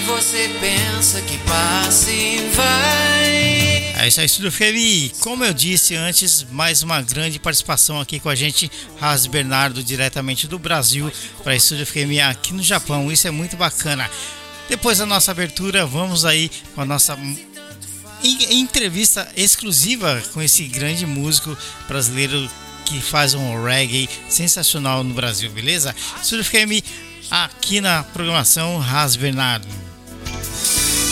que você pensa que passa e vai. É isso aí, Estúdio FM. Como eu disse antes, mais uma grande participação aqui com a gente, Ras Bernardo, diretamente do Brasil, para Estúdio FM aqui no Japão. Isso é muito bacana. Depois da nossa abertura, vamos aí com a nossa entrevista exclusiva com esse grande músico brasileiro que faz um reggae sensacional no Brasil, beleza? FM aqui na programação Ras Bernardo.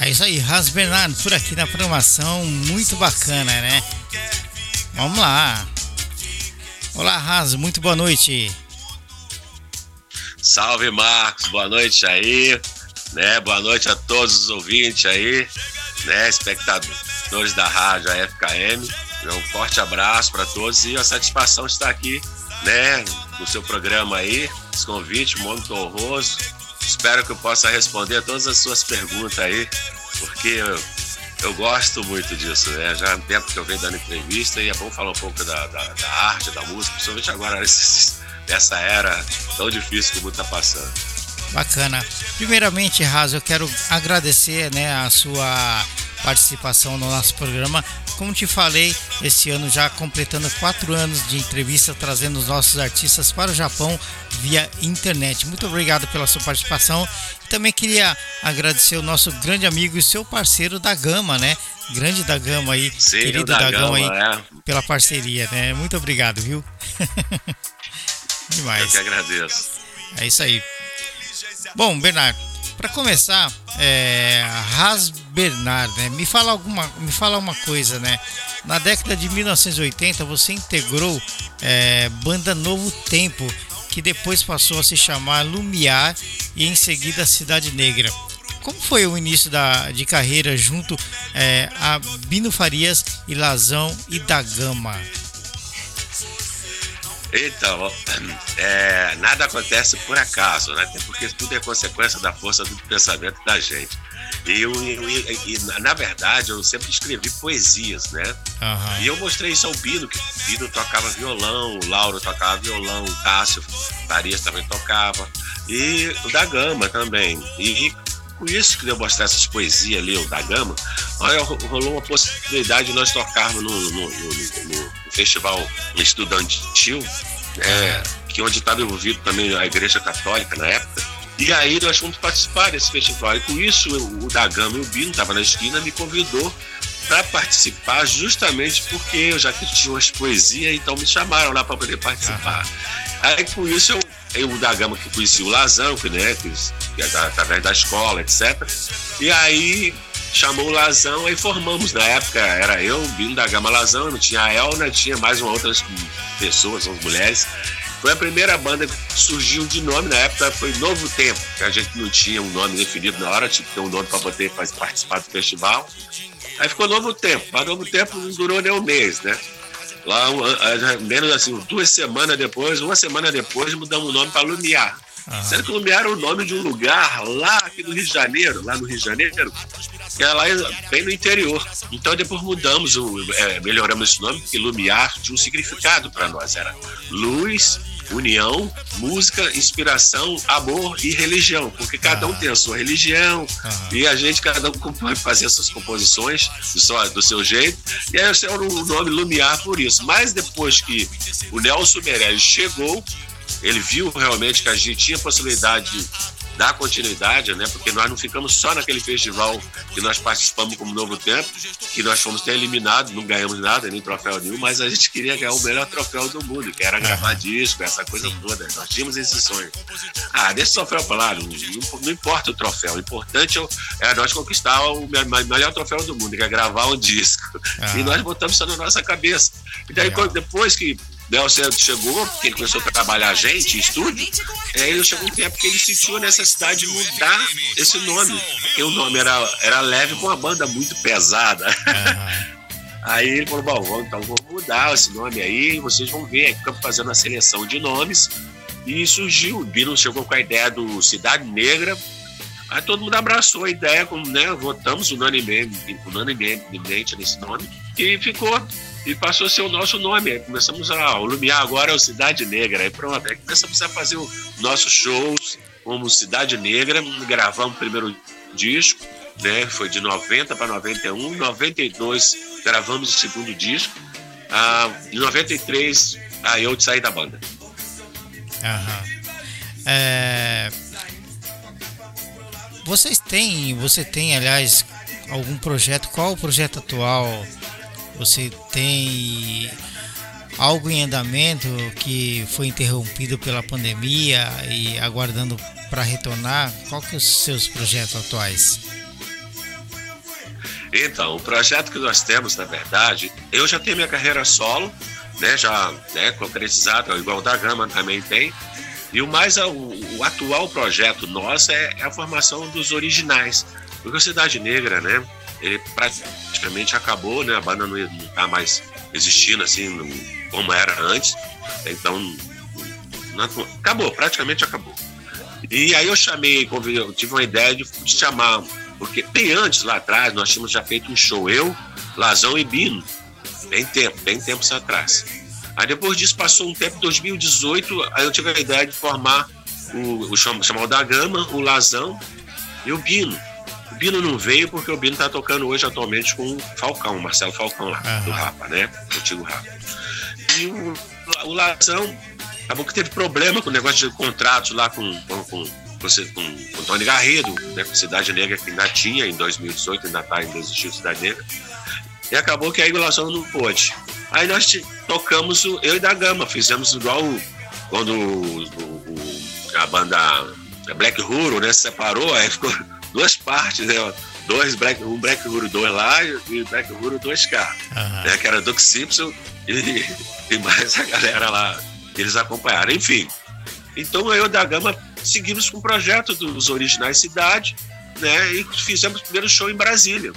É isso aí, Ras Bernardo por aqui na programação, muito bacana, né? Vamos lá. Olá, Ras, muito boa noite. Salve, Marcos, boa noite aí, né? Boa noite a todos os ouvintes aí, né? Espectadores da rádio FKM. Um forte abraço para todos e a satisfação de estar aqui, né? No seu programa aí, esse convite muito honroso. Espero que eu possa responder todas as suas perguntas aí, porque eu, eu gosto muito disso, né? Já há tempo que eu venho dando entrevista e é bom falar um pouco da, da, da arte, da música, principalmente agora nessa era tão difícil que o mundo está passando. Bacana. Primeiramente, Raso, eu quero agradecer né, a sua participação no nosso programa. Como te falei, esse ano já completando quatro anos de entrevista, trazendo os nossos artistas para o Japão via internet. Muito obrigado pela sua participação. Também queria agradecer o nosso grande amigo e seu parceiro da Gama, né? Grande da Gama aí, Sim, querido da, da Gama, Gama aí, é. pela parceria, né? Muito obrigado, viu? Eu Demais. que agradeço. É isso aí. Bom, Bernardo, para começar, é, Bernard, né? Me fala alguma, me fala uma coisa, né? Na década de 1980 você integrou é, banda Novo Tempo, que depois passou a se chamar Lumiar e em seguida Cidade Negra. Como foi o início da, de carreira junto é, a Bino Farias e Lazão e da Gama? Então, é, nada acontece por acaso, né? Porque tudo é consequência da força do pensamento da gente. E, eu, e, e, na verdade, eu sempre escrevi poesias, né? Uhum. E eu mostrei isso ao Bino, que o Bino tocava violão, o Lauro tocava violão, o Cássio Farias também tocava, e o da Gama também. E com isso que eu mostrar essas poesias ali, o da Gama, aí rolou uma possibilidade de nós tocarmos no, no, no, no festival estudantil, é, que onde estava envolvido também a Igreja Católica na época. E aí nós fomos participar desse festival. E com isso, o da Gama e o Bino estava na esquina, me convidou para participar, justamente porque eu já tinha umas poesias, então me chamaram lá para poder participar. Aí com isso eu eu da Gama que conheci o Lazão, que, né, que, que é através da escola, etc. E aí chamou o Lazão, aí formamos. Na época era eu, Bino da Gama Lazão, não tinha a Elna, tinha mais uma outras pessoas, umas mulheres. Foi a primeira banda que surgiu de nome na época, foi Novo Tempo, que a gente não tinha um nome definido na hora, tinha que ter um nome para poder participar do festival. Aí ficou Novo Tempo, mas Novo Tempo não durou nem um mês, né? Lá, menos assim, duas semanas depois, uma semana depois, mudamos o nome para Lumiar. Sendo que Lumiar era o nome de um lugar lá aqui do Rio de Janeiro, lá no Rio de Janeiro, que é lá bem no interior. Então depois mudamos, é, melhoramos esse nome, porque Lumiar tinha um significado para nós. Era luz, união, música, inspiração, amor e religião, porque cada um tem a sua religião e a gente, cada um pode fazer as suas composições do seu, do seu jeito, e aí esse é o nome Lumiar por isso. Mas depois que o Nelson Meirelles chegou, ele viu realmente que a gente tinha possibilidade de dar continuidade, né? Porque nós não ficamos só naquele festival que nós participamos como Novo Tempo, que nós fomos até eliminados, não ganhamos nada, nem troféu nenhum, mas a gente queria ganhar o melhor troféu do mundo, que era gravar disco, essa coisa toda. Nós tínhamos esse sonho. Ah, o troféu pra lá, não, não, importa o troféu, o importante é nós conquistar o melhor troféu do mundo, que é gravar um disco. E nós botamos isso na nossa cabeça. E daí, depois que Nelson chegou, porque ele começou a trabalhar a gente, em estúdio, aí ele chegou um tempo que ele sentiu a necessidade de mudar esse nome, porque o nome era, era leve com uma banda muito pesada. Uhum. Aí ele falou, bom, então vamos mudar esse nome aí, vocês vão ver, aí ficamos fazendo a seleção de nomes, e surgiu, o Bino chegou com a ideia do Cidade Negra, aí todo mundo abraçou a ideia, como, né, votamos unanimemente, unanimemente nesse nome, e ficou e passou a ser o nosso nome. Aí começamos a. O Lumiar agora é o Cidade Negra. Aí pronto, aí começamos a fazer os nossos shows como Cidade Negra. Gravamos o primeiro disco, né? Foi de 90 para 91. Em 92 gravamos o segundo disco. Ah, em 93 aí eu saí da banda. Aham. É... Vocês têm, você tem, aliás, algum projeto? Qual o projeto atual você tem algo em andamento que foi interrompido pela pandemia e aguardando para retornar? Qual são os seus projetos atuais? Então, o projeto que nós temos, na verdade, eu já tenho minha carreira solo, né, já né, concretizada, igual o da Gama também tem. E o mais o, o atual projeto nosso é, é, a formação dos originais. Porque a Cidade Negra, né, ele praticamente acabou, né? A banda não, está mais existindo assim como era antes. Então, não, acabou, praticamente acabou. E aí eu chamei, eu tive uma ideia de, de chamar, porque bem antes, lá atrás, nós tínhamos já feito um show, eu, Lazão e Bino, bem tempo, bem tempos atrás. Aí depois disso passou um tempo, 2018, aí eu tive a ideia de formar o, o chamar o da Gama, o Lazão e o Bino. O Bino não veio porque o Bino tá tocando hoje atualmente com o Falcão, o Marcelo Falcão lá, uhum. do Rapa, né? O antigo Rapa. E o, o Lazão acabou que teve problema com o negócio de contratos lá com, com, com, com, com o Tony Garrido, né? Com Cidade Negra, que ainda tinha em 2018, ainda tá, ainda existiu Cidade Negra. E acabou que a regulação não pôde. Aí nós tocamos, o, eu e da Gama, fizemos igual quando o, o, a banda Black Huro, né, se separou, aí ficou duas partes, né? Dois Black, um Black Huro 2 lá e Black Huro 2K. Uhum. Né? Que era Doug Simpson e, e mais a galera lá. Eles acompanharam. Enfim. Então eu da Gama seguimos com o projeto dos originais Cidade, né? E fizemos o primeiro show em Brasília.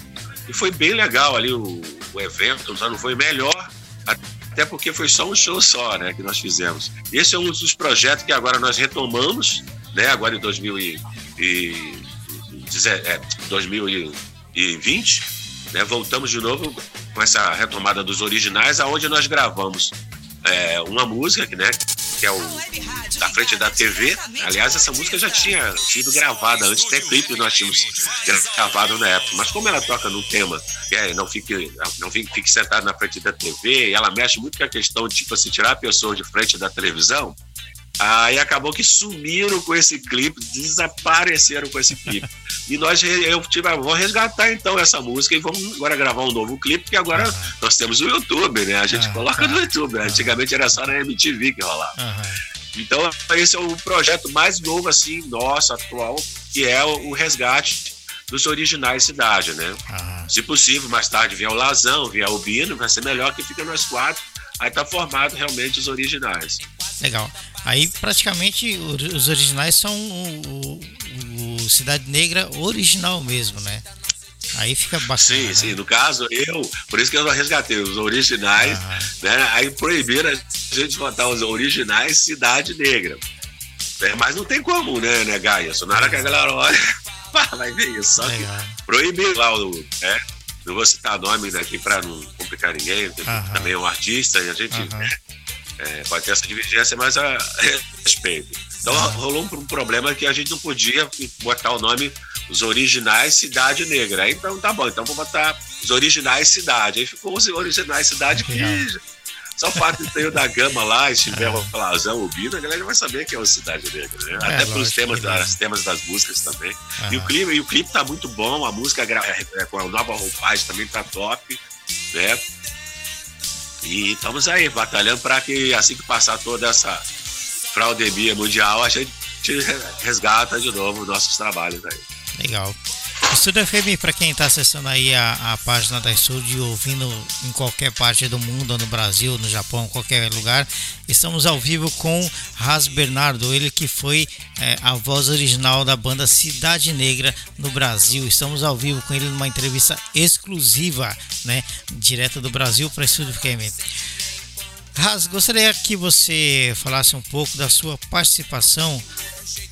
E foi bem legal ali o, o evento, já não foi melhor, até porque foi só um show só, né, que nós fizemos. Esse é um dos projetos que agora nós retomamos, né, agora em 2000 e, e 2020, é, né, voltamos de novo com essa retomada dos originais, aonde nós gravamos é, uma música, né, que é o da frente da TV. Aliás, essa música já tinha sido gravada antes, até clipe nós tínhamos gravado na época. Mas como ela toca no tema, é, não fique, não fique, fique sentado na frente da TV, e ela mexe muito com a questão de tipo assim, tirar a pessoa de frente da televisão, Aí acabou que sumiram com esse clipe, desapareceram com esse clipe. e nós, eu tive, vamos resgatar então essa música e vamos agora gravar um novo clipe, porque agora uhum. nós temos o YouTube, né? A gente uhum. coloca no YouTube. Né? Antigamente era só na MTV que rolava. Uhum. Então, esse é o projeto mais novo, assim, nosso, atual, que é o resgate dos originais cidade, né? Se possível, mais tarde vier o Lazão, vier o Bino, vai ser melhor que fica nós quatro. Aí tá formado realmente os originais. Legal. Aí praticamente os originais são o, o, o Cidade Negra original mesmo, né? Aí fica bacana. Sim, né? sim. No caso, eu, por isso que eu resgatei os originais, né? Aí proibiram a gente botar os originais Cidade Negra. É, mas não tem como, né, né, Gaia? Só na hora que a galera olha, vai ver isso. Só que proibir lá o. Né? Não vou citar nomes aqui para não complicar ninguém, também é um artista e a gente é, pode ter essa divergência, mas a respeito. Então rolou um, problema que a gente não podia botar o nome os originais Cidade Negra. Então tá bom, então vou botar os originais Cidade. Aí ficou os originais Cidade que só o fato de ter o da Gama lá, estiver o Plazão, o Bino, a galera vai saber que é o Cidade Negra, né? É, Até pelos temas, das, temas das músicas também. E, o clipe, e o clipe tá muito bom, a música é, com a nova roupagem também tá top, né? E estamos aí, batalhando para que assim que passar toda essa fraudemia mundial, a gente resgata de novo nossos trabalhos aí. Legal. Estúdio FM, para quem está acessando aí a, a página da Estúdio, ouvindo em qualquer parte do mundo, no Brasil, no Japão, qualquer lugar, estamos ao vivo com Ras Bernardo, ele que foi é, a voz original da banda Cidade Negra no Brasil. Estamos ao vivo com ele numa entrevista exclusiva, né, direto do Brasil para Estúdio FM. Ras, gostaria que você falasse um pouco da sua participação,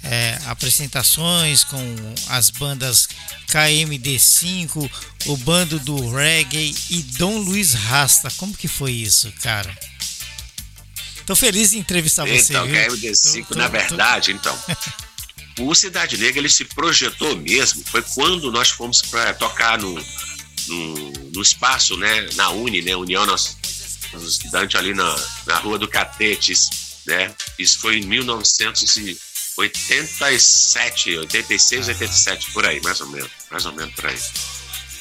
é, apresentações com as bandas KMD5, o bando do reggae e Dom Luiz Rasta. Como que foi isso, cara? Tô feliz em entrevistar você. Então, KMD5, tô, na tô, verdade, tô... então. o Cidade Negra ele se projetou mesmo. Foi quando nós fomos para tocar no, no, no, espaço, né, na Uni, né, União Nossa os estudantes ali na, na Rua do Catetes, né? Isso foi em 1987, 86, 87, por aí, mais ou menos, mais ou menos por aí.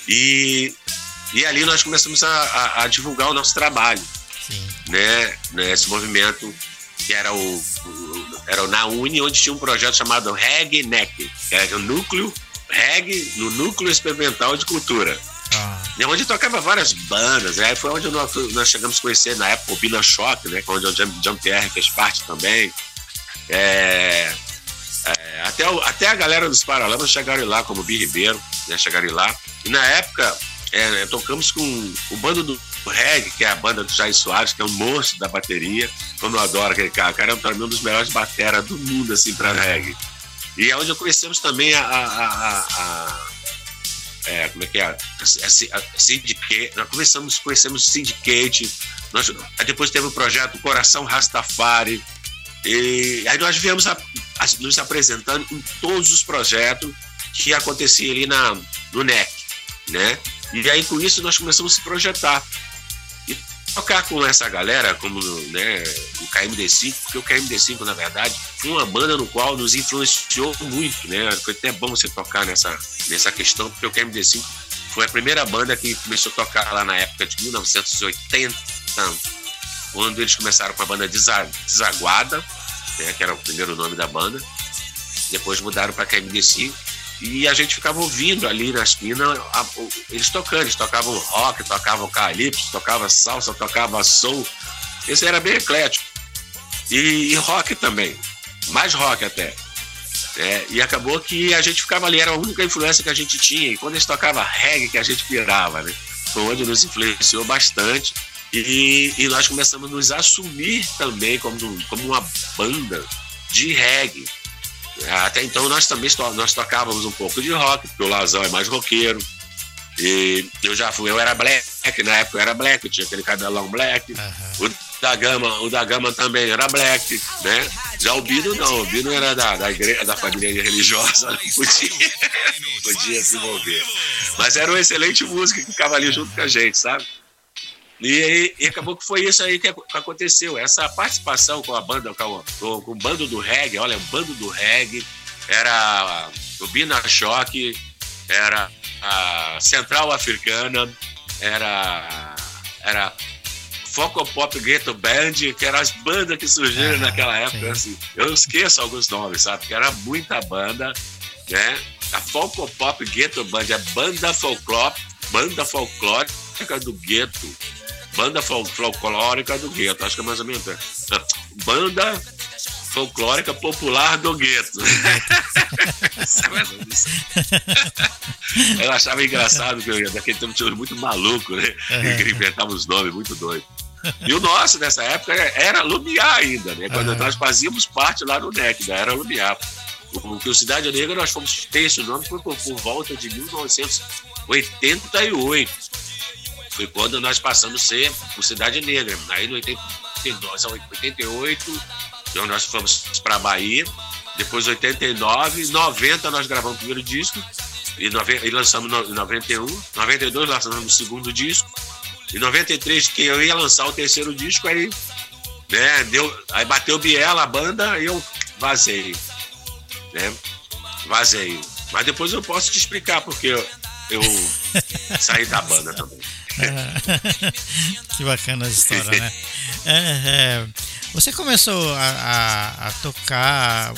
E, e ali nós começamos a, a, a divulgar o nosso trabalho, Sim. né? Nesse movimento que era o, o, era na Uni, onde tinha um projeto chamado Reg NEC, que era o núcleo Reg no Núcleo Experimental de Cultura. Ah. E onde tocava várias bandas, né? Foi onde nós, nós chegamos a conhecer na época o Bila Shock, né? Onde o Jean-Pierre fez parte também. É, é, até, até a galera dos Paralamas chegaram lá, como o Bi Ribeiro, né? Chegaram lá. E na época é, tocamos com o bando do reggae, que é a banda do Jair Soares, que é um monstro da bateria. Como eu adoro aquele cara. O cara é um dos melhores bateras do mundo, assim, pra reggae. E é onde conhecemos também a, a, a, a é, como é que é? A, a, a Syndicate, nós começamos, conhecemos Syndicate, nós, depois teve o projeto Coração Rastafari, e aí nós viemos a, nos apresentando em todos os projetos que aconteciam ali na, no NEC, né? E aí com isso nós começamos a se projetar tocar com essa galera, como né, o KMD5, porque o KMD5, na verdade, foi uma banda no qual nos influenciou muito, né? Foi até bom você tocar nessa, nessa questão, porque o KMD5 foi a primeira banda que começou a tocar lá na época de 1980, quando eles começaram com a banda Desaguada, né, que era o primeiro nome da banda. Depois mudaram para KMD5 e a gente ficava ouvindo ali na esquina a, eles tocando, eles tocavam rock, tocavam calypso, tocavam salsa, tocavam soul. Esse era bem eclético. E, e rock também, mais rock até. É, e acabou que a gente ficava ali, era a única influência que a gente tinha. E quando eles tocavam reggae, que a gente pirava, né? Foi onde nos influenciou bastante. E, e nós começamos a nos assumir também como, como uma banda de reggae. Até então nós também nós tocávamos um pouco de rock, porque o Lazão é mais roqueiro. E eu já fui, eu era black, na época eu era black, eu tinha aquele cabelão black. Uhum. O da Gama, o da Gama também era black, né? Já o Bino não, o Bino era da, da igreja, da família religiosa, não podia, podia se envolver. Mas era uma excelente música que ficava ali junto com a gente, sabe? E, e, acabou que foi isso aí que aconteceu. Essa participação com a banda, com, com, com o bando do reggae, olha, o bando do reggae, era o Bina Choque, era a Central Africana, era, era Foco Pop Ghetto Band, que eram as bandas que surgiram ah, naquela época. Assim. Eu esqueço alguns nomes, sabe? Porque era muita banda, né? A Foco Pop Ghetto Band, a banda folclore, banda folclórica do gueto Banda folclórica do gueto, acho que é mais ou menos. É. Banda folclórica popular do gueto. eu achava engraçado que daquele tempo tinha muito maluco, né? Que inventava os nomes muito doidos. E o nosso, nessa época, era Lumiar ainda, né? Quando nós fazíamos parte lá no NEC, né? era Lumiar. Porque o Cidade Negra nós fomos ter esse nome por, por volta de 1988 foi quando nós passamos a ser o Cidade Negra. Aí no 82, 88, então nós fomos para Bahia. Depois 89, 90 nós gravamos o primeiro disco e, e lançamos em 91. 92 lançamos o segundo disco. Em 93 que eu ia lançar o terceiro disco aí, né, deu, aí bateu Biela a banda e eu vazei, né? Vazei. Mas depois eu posso te explicar porque eu, eu saí da banda também. que bacana a história, né? É, é, você começou a, a, a, tocar,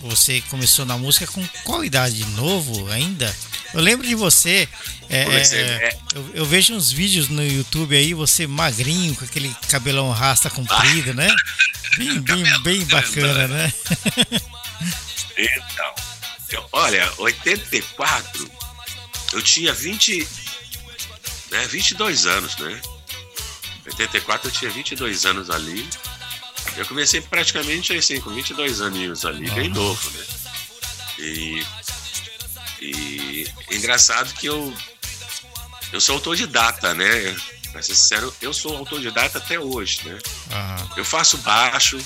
você começou na música com qual idade? Novo ainda? Eu lembro de você. É, é, é. eu, eu vejo uns vídeos no YouTube aí, você magrinho, com aquele cabelão rasta comprido, né? Bem, bem, bem bacana, né? Então, eu- olha, 84, eu tinha 20, né, 22 anos, né? 84 eu tinha 22 anos ali. Eu comecei praticamente assim, com 22 aninhos ali, bem Aham. novo, né? E, e engraçado que eu eu sou autodidata, né? Pra ser sincero, eu sou autodidata até hoje, né? Aham, Eu faço baixo,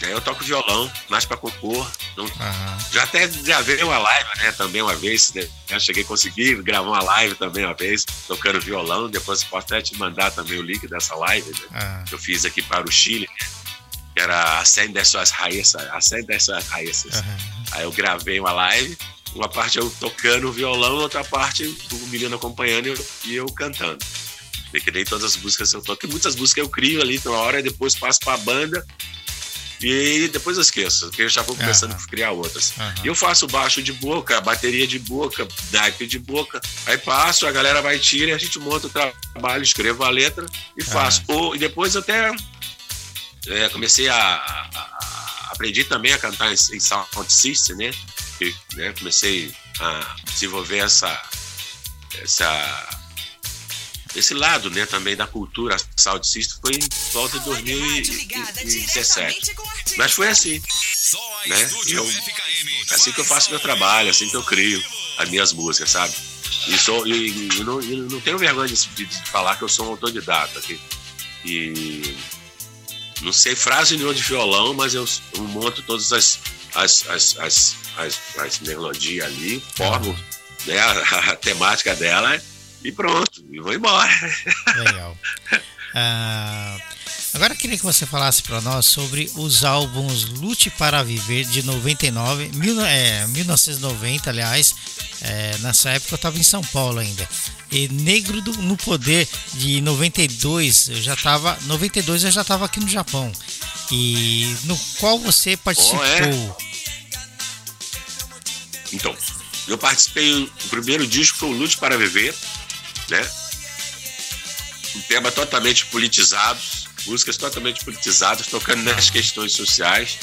né? eu toco violão, mais pra compor. Não, aham. já até gravei uma live, né? Também uma vez. né? Já cheguei a conseguir gravar uma live também uma vez, tocando violão. Depois posso até te mandar também o link dessa live, né? aham. Que eu fiz aqui para o Chile, né? que era Acende as suas raízes. Acende as suas raízes. aham. Aí eu gravei uma live, uma parte eu tocando violão, outra parte o menino acompanhando e eu, e eu cantando. Que nem todas as músicas eu toco, e muitas músicas eu crio ali na hora, depois passo pra banda. E depois eu esqueço, porque eu já vou começando Aham. a criar outras. E eu faço baixo de boca, bateria de boca, naipe de boca. Aí passo, a galera vai tira, a gente monta o trabalho, escrevo a letra e faço. Ou, e depois até é, comecei a, a- a- Aprendi também a cantar em, em sound system, né? E, né, Comecei a desenvolver essa. essa esse lado, né, também da cultura sound system foi em volta de 2017. Mas foi assim. A Né? Eu- FKM. assim que eu faço meu trabalho, assim que eu crio as minhas músicas, sabe? E, sou, e, e não, e não tenho vergonha de, de falar que eu sou um autodidata. Que, e não sei frase nenhuma de violão, mas eu, eu monto todas as, as, as, as, as, as melodias ali, formo né, a, a temática dela e pronto, e vou embora. Legal. Ah, agora eu queria que você falasse para nós sobre os álbuns Lute para Viver de 99, mil, é, 1990, aliás. É, nessa época eu estava em São Paulo ainda. E Negro do- no Poder de 92, eu já estava 92 eu já estava aqui no Japão. E no qual você participou? é? Então, eu participei, o primeiro disco foi o Lute para Viver, né? Um tema totalmente politizado, músicas totalmente politizadas, tocando nas questões sociais,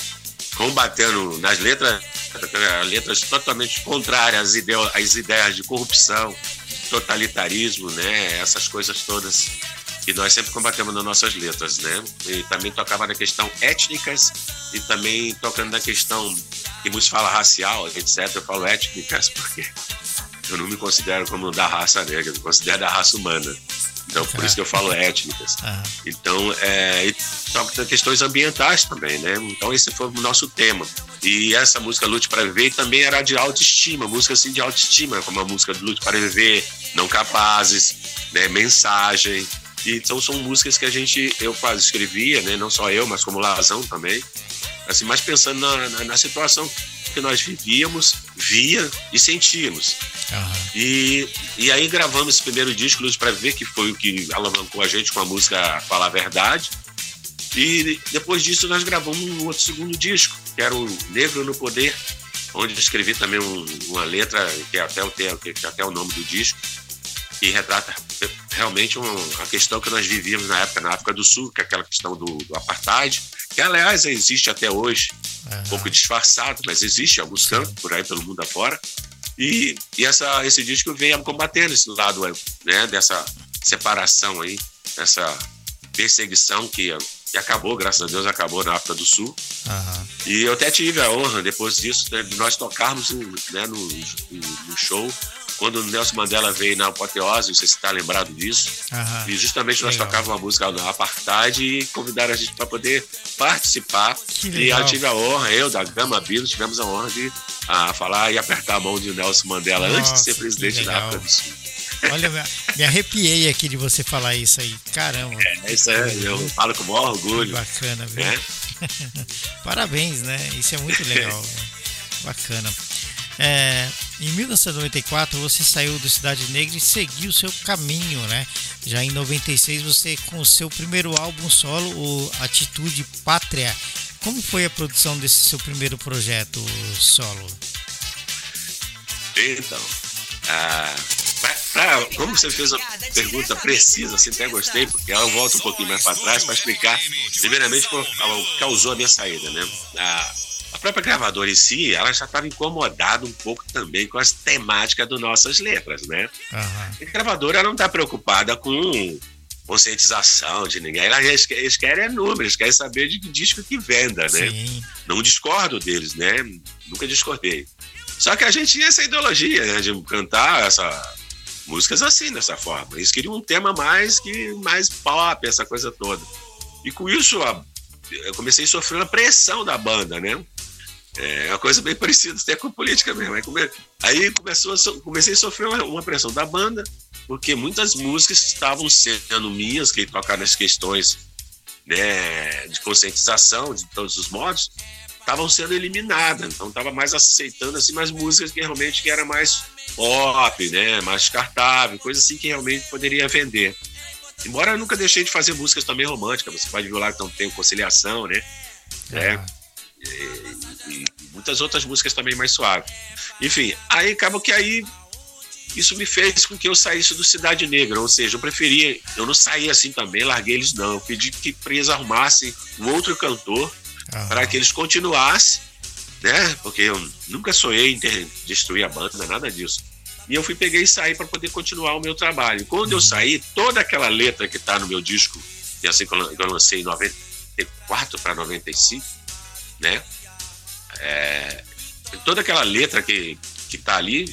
combatendo nas letras, letras totalmente contrárias às ideias, às ideias de corrupção, totalitarismo, né? Essas coisas todas que nós sempre combatemos nas nossas letras, né? E também tocava na questão étnicas e também tocando na questão que muitos falam racial, etc. Eu falo étnicas porque eu não me considero como da raça negra, eu me considero da raça humana. Então, por isso que eu falo étnicas. Ah, Então, é, e questões ambientais também, né? Então, esse foi o nosso tema. E essa música Lute para Viver também era de autoestima, música assim de autoestima, como a música Lute para Viver, Não Capazes, né? Mensagem. E, então, são músicas que a gente, eu faz, escrevia, né? Não só eu, mas como Lazão também. Assim, mas pensando na, na, na situação que nós vivíamos, via e sentíamos. aham. E, e aí gravamos esse primeiro disco, Luz para Ver, que foi o que alavancou a gente com a música Falar a Verdade. E depois disso nós gravamos um outro segundo disco, que era o Negro no Poder, onde escrevi também um- uma letra, que é, até o, que é até o nome do disco, que retrata realmente um- a questão que nós vivíamos na época, na África do Sul, que é aquela questão do, do apartheid, que aliás existe até hoje, um pouco disfarçado, mas existe em alguns cantos por aí pelo mundo afora. E, e essa, esse disco vem combatendo esse lado né, dessa separação aí, dessa perseguição que, que acabou, graças a Deus, acabou na África do Sul. aham. E eu até tive a honra, depois disso, né, de nós tocarmos né, no, no- no show, quando o Nelson Mandela veio na apoteose, você está lembrado disso. aham. E justamente nós Legal. tocávamos uma música do Apartheid e convidaram a gente para poder participar. Que E eu tive a honra, eu, da Gama Bino, tivemos a honra de ah, falar e apertar a mão de Nelson Mandela antes de Nossa, ser que presidente da. África do Sul. Olha, me- arrepiei aqui de você falar isso aí. Caramba. É, isso é, eu falo com o maior Que orgulho. bacana, viu? Né? Parabéns, né? Isso é muito legal. né? Bacana. É, em 1994 você saiu do Cidade Negra e seguiu seu caminho, né? Já em 96 você com o seu primeiro álbum solo, o Atitude Pátria. Como foi a produção desse seu primeiro projeto solo? Então, Ah, pra, como você fez uma pergunta precisa, assim, até gostei, porque ela volta um pouquinho mais para trás para explicar, primeiramente, o que causou a minha saída, né? A, a própria gravadora em si, ela já estava incomodada um pouco também com as temáticas das nossas letras, né? Uhum. A gravadora não está preocupada com conscientização de ninguém. Eles, eles querem é números, eles querem saber de que disco que venda, né? Sim. Não discordo deles, né? Nunca discordei. Só que a gente tinha essa ideologia né, de cantar essa músicas assim, dessa forma. Eles queriam um tema mais que mais pop, essa coisa toda. E com isso, eu comecei a sofrer uma pressão da banda, né? É uma coisa bem parecida até com política mesmo. Aí começou a, comecei a sofrer uma, uma pressão da banda, porque muitas músicas estavam sendo minhas, que tocaram as questões né, de conscientização de todos os modos, estavam sendo eliminadas. Então estava mais aceitando assim mais músicas que realmente que era mais pop, né, mais descartável, coisa assim que realmente poderia vender. Embora eu nunca deixei de fazer músicas também românticas, você pode ver lá que então, tem conciliação, né? É. E, e, muitas outras músicas também mais suaves. Enfim, aí acaba que aí isso me fez com que eu saísse do Cidade Negra, ou seja, eu preferia, eu não saí assim também, larguei eles não, eu pedi que eles arrumassem um outro cantor ah. para que eles continuassem, né? Porque eu nunca sonhei em ter, destruir a banda, nada disso. E eu fui peguei e saí para poder continuar o meu trabalho. E quando eu uhum. saí, toda aquela letra que está no meu disco, que é assim que eu lancei em 94 para 95, né? É, toda aquela letra que, que tá ali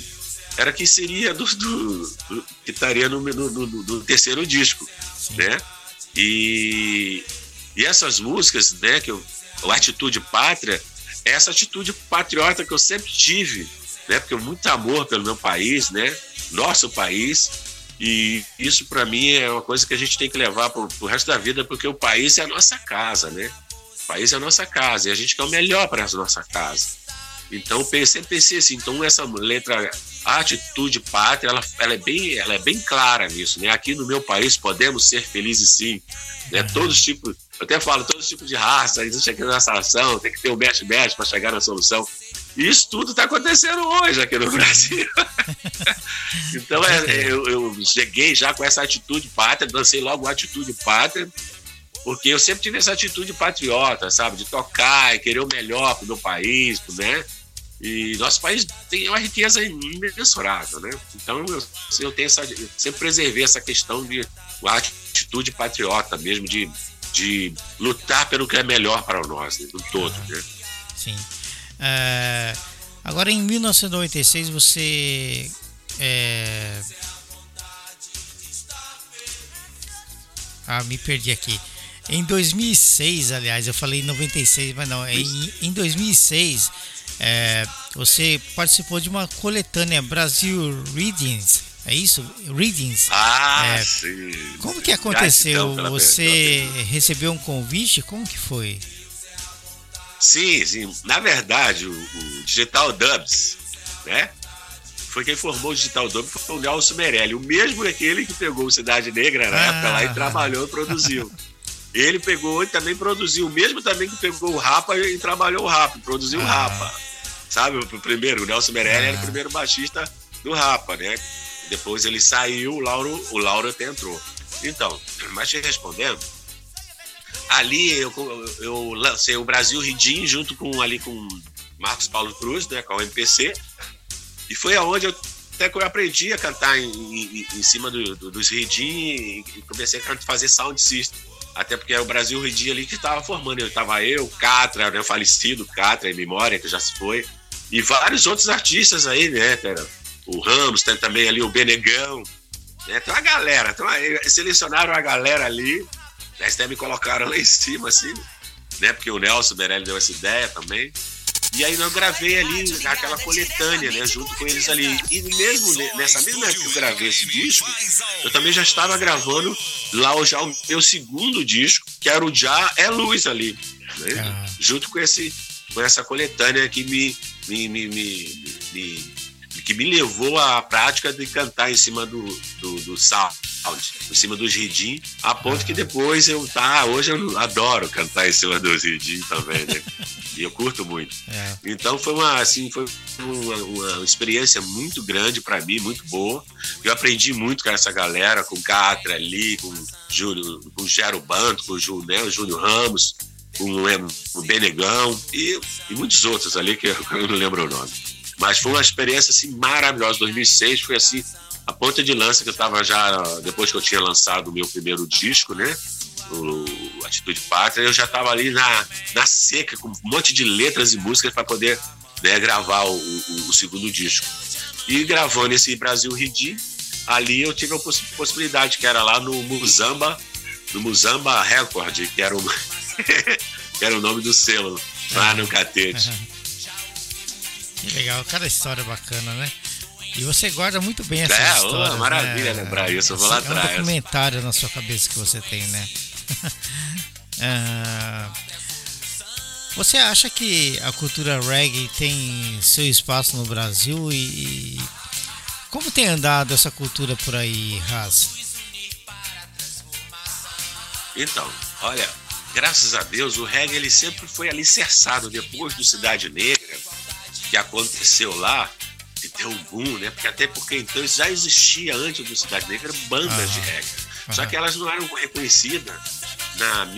era que seria do, do, do que estaria no, no, no, no, terceiro disco, né? E, e essas músicas, né, que eu, o Atitude Pátria, é essa atitude patriota que eu sempre tive, né? Porque muito amor pelo meu país, né? Nosso país. E isso para mim é uma coisa que a gente tem que levar para o resto da vida, porque o país é a nossa casa, né? País é a nossa casa e a gente quer o melhor para a nossa casa. Então, sempre pensei assim, então essa letra atitude pátria, ela, ela, é bem, ela é bem clara nisso, né? Aqui no meu país podemos ser felizes sim, né? Uhum. Todos os tipos, eu até falo, todos os tipos de raça, existe aqui nessa ação, tem que ter o um mexe-mexe para chegar na solução. E isso tudo está acontecendo hoje aqui no Brasil. então, é, é, eu, eu cheguei já com essa atitude pátria, dancei logo a atitude pátria, porque eu sempre tive essa atitude patriota, sabe? De tocar e querer o melhor para o meu país, né? E nosso país tem uma riqueza imensurável, né? Então eu, eu tenho essa, eu sempre preservei essa questão de a atitude patriota mesmo, de, de lutar pelo que é melhor para nós, né? no todo, né? Sim. É, agora em 1996 você é... Ah, me perdi aqui. Em 2006, aliás, eu falei 96, mas não, em, em 2006 é, você participou de uma coletânea Brasil Readings, é isso? Readings. Ah, é, sim. Como que aconteceu? Você recebeu um convite? Como que foi? Sim, sim. Na verdade, o, o Digital Dubs, né? Foi quem formou o Digital Dubs foi o Nelson Merelli, o mesmo aquele que pegou o Cidade Negra na ah, época lá e trabalhou e produziu. Ele pegou e também produziu, o mesmo também que pegou o Rapa e trabalhou o Rapa, produziu o ah. Rapa sabe? O primeiro, o Nelson Merelli era o primeiro baixista do Rapa, né? Depois ele saiu, o Lauro, o Lauro até entrou. Então, mas te respondendo, ali eu, eu lancei o Brasil Ridim junto com ali com Marcos Paulo Cruz, né, com o MPC, e foi aonde eu até que eu aprendi a cantar em, em, em cima do, do, dos Ridim e comecei a fazer sound system. Até porque é o Brasil Ridim ali que estava formando. Eu estava eu, Catra, né, o falecido Catra em memória, que já se foi e vários outros artistas aí, né, cara? O Ramos, tem também ali o Benegão, né? Tem uma galera, tem uma, selecionaram a galera ali, né? até me colocaram lá em cima, assim, né? Porque o Nelson Berelli deu essa ideia também. E aí eu gravei ali aquela coletânea, né, junto com eles ali. E mesmo nessa mesma época que eu gravei esse disco, eu também já estava gravando lá já o meu segundo disco, que era o Já é Luz ali, né? ah. junto com esse com essa coletânea que me me, me, me, me, que me levou à prática de cantar em cima do, do, do sound, em cima dos ridim, a ponto que depois eu, tá, hoje eu adoro cantar em cima dos ridim também, né? E eu curto muito. É. Então foi uma, assim, foi uma, uma experiência muito grande para mim, muito boa. Eu aprendi muito com essa galera, com o Catra ali, com Júlio, com o Gero Banto, com o Júlio, né, Ramos, com o Benegão e, e muitos outros ali que eu não lembro o nome. Mas foi uma experiência assim maravilhosa. 2006 foi assim a ponta de lança que eu estava já depois que eu tinha lançado o meu primeiro disco, né? O Atitude Pátria, eu já estava ali na, na seca com um monte de letras e músicas para poder né, gravar o, o, o, segundo disco. E gravando esse Brasil Ridi, ali eu tive a poss possibilidade que era lá no Muzamba, no Muzamba Record, que era o, que era o nome do selo lá no Catete. Que legal, cada história bacana, né? E você guarda muito bem essa é, história. É, maravilha né? lembrar isso, eu vou lá atrás. É um documentário na sua cabeça que você tem, né? é... Você acha que a cultura reggae tem seu espaço no Brasil e como tem andado essa cultura por aí, Raz? Então, olha, graças a Deus o reggae ele sempre foi alicerçado depois do Cidade Negra que aconteceu lá, que deu um boom, né? Porque até porque então já existia antes do Cidade Negra bandas de reggae. Só que elas não eram reconhecidas na, na,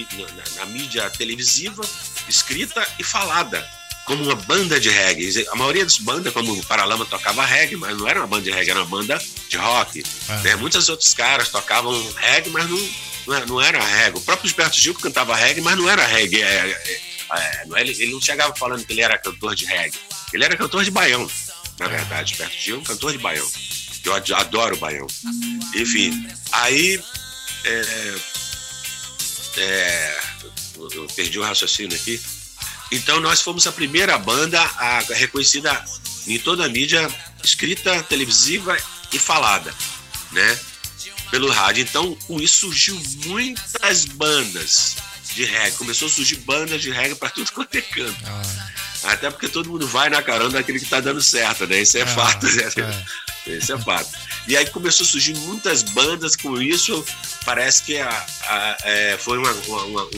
na, mídia televisiva, escrita e falada como uma banda de reggae. A maioria das bandas, como o Paralama tocava reggae, mas não era uma banda de reggae, era uma banda de rock. Né? Muitos outros caras tocavam reggae, mas não, não, não era reggae. O próprio Gilberto Gil cantava reggae, mas não era reggae. É, é, é, não, ele, ele não chegava falando que ele era cantor de reggae. Ele era cantor de baião, na verdade. Perto de um cantor de baião. Eu adoro baião. Enfim, aí. É, é, eu perdi o raciocínio aqui. Então, nós fomos a primeira banda a, reconhecida em toda a mídia, escrita, televisiva e falada, né? Pelo rádio. Então, com isso surgiu muitas bandas de reggae. Começou a surgir bandas de reggae para tudo quanto é canto. Ah. Até porque todo mundo vai na carona daquele que está dando certo, né? Isso é ah, fato, né? É. Isso é fato. E aí começou a surgir muitas bandas com isso. Parece que a, a, é, foi, uma, uma, uma,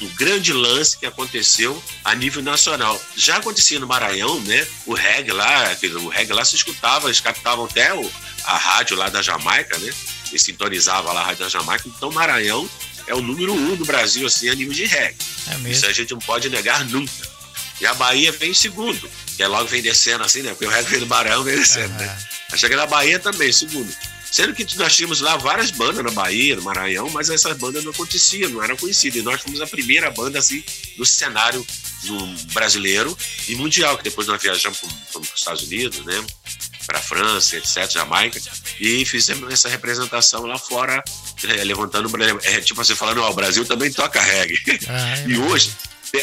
um grande lance que aconteceu a nível nacional. Já acontecia no Maranhão, né? O reggae lá, o reggae lá se escutava, eles captavam até o, a rádio lá da Jamaica, né? E sintonizava lá a rádio da Jamaica. Então, Maranhão é o número um do Brasil, assim, a nível de reggae. É Isso a gente não pode negar nunca. E a Bahia vem em segundo, que é logo vem descendo assim, né? Porque o resto vem do Barão, vem descendo, uhum. né? Chega na Bahia também, segundo. Sendo que nós tínhamos lá várias bandas na Bahia, no Maranhão, mas essas bandas não aconteciam, não eram conhecidas. E nós fomos a primeira banda, assim, do cenário no brasileiro e mundial, que depois nós viajamos para os Estados Unidos, né? Para França, etc., Jamaica, e fizemos essa representação lá fora, é, levantando, é, tipo assim, falando, ó, o Brasil também toca reggae. Ah, é e hoje,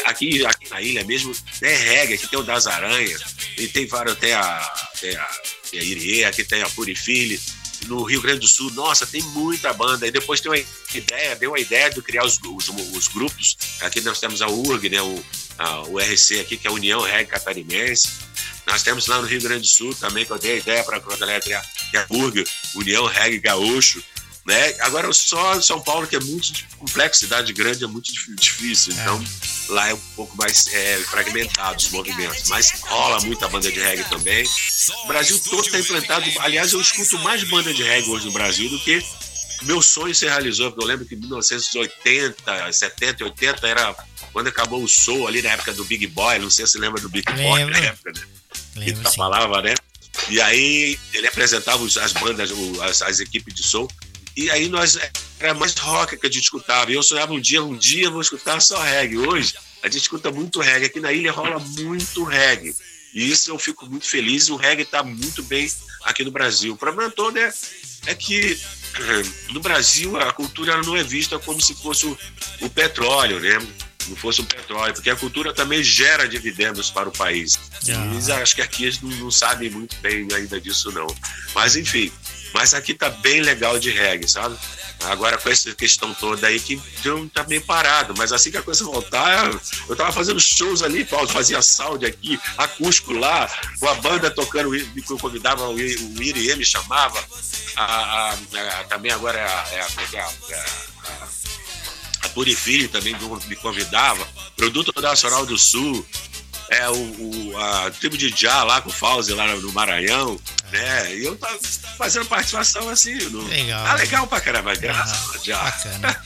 aqui, aqui na ilha mesmo, é reggae, aqui tem o das aranhas, e tem vários, tem a, tem a, tem a Irie, aqui tem a Purifile, no Rio Grande do Sul, nossa, tem muita banda. E depois tem uma ideia, deu a ideia de criar os, os, os grupos. Aqui nós temos a URG, né, o, a, o RC aqui, que é a União Reggae Catarinense. Nós temos lá no Rio Grande do Sul também, que eu dei a ideia para a galera criar, que é a URG, União Reggae Gaúcho. Né? Agora, só São Paulo, que é muito complexo, cidade grande, é muito difícil. Então, é. lá é um pouco mais é, fragmentado os movimentos. Mas rola muita banda de reggae também. O Brasil todo está implantado. Aliás, eu escuto mais banda de reggae hoje no Brasil do que meu sonho se realizou. Porque eu lembro que em 1980, 70, 80 era quando acabou o soul ali na época do Big Boy. Não sei se você lembra do Big Boy na época, né? Lembro, que falava, né? E aí ele apresentava as bandas, as, as equipes de soul. E aí nós era mais rock que a gente escutava. E eu sonhava um dia, um dia vou escutar só reggae. Hoje a gente escuta muito reggae. Aqui na ilha rola muito reggae. E isso eu fico muito feliz. O reggae está muito bem aqui no Brasil. O problema todo é, é que no Brasil a cultura não é vista como se fosse o, o petróleo, né? Não fosse o petróleo, porque a cultura também gera dividendos para o país. Ah. Eles acho que aqui eles não, não sabem muito bem ainda disso, não. Mas enfim, mas aqui tá bem legal de reggae, sabe? Agora com essa questão toda aí que deu, tá meio parado, mas assim que a coisa voltar, eu tava fazendo shows ali, Paulo, fazia sound aqui, acústico lá, com a banda tocando, me convidava, o Iri me chamava, a, a, a, também agora é a, é a, é a, a também me convidava, Produto Nacional do Sul, é, o, o, a tribo de Já lá com o Fauzi lá no Maranhão, né? E eu tava fazendo participação assim. No... Legal. Ah, legal pra caramba, graças a Já. Bacana.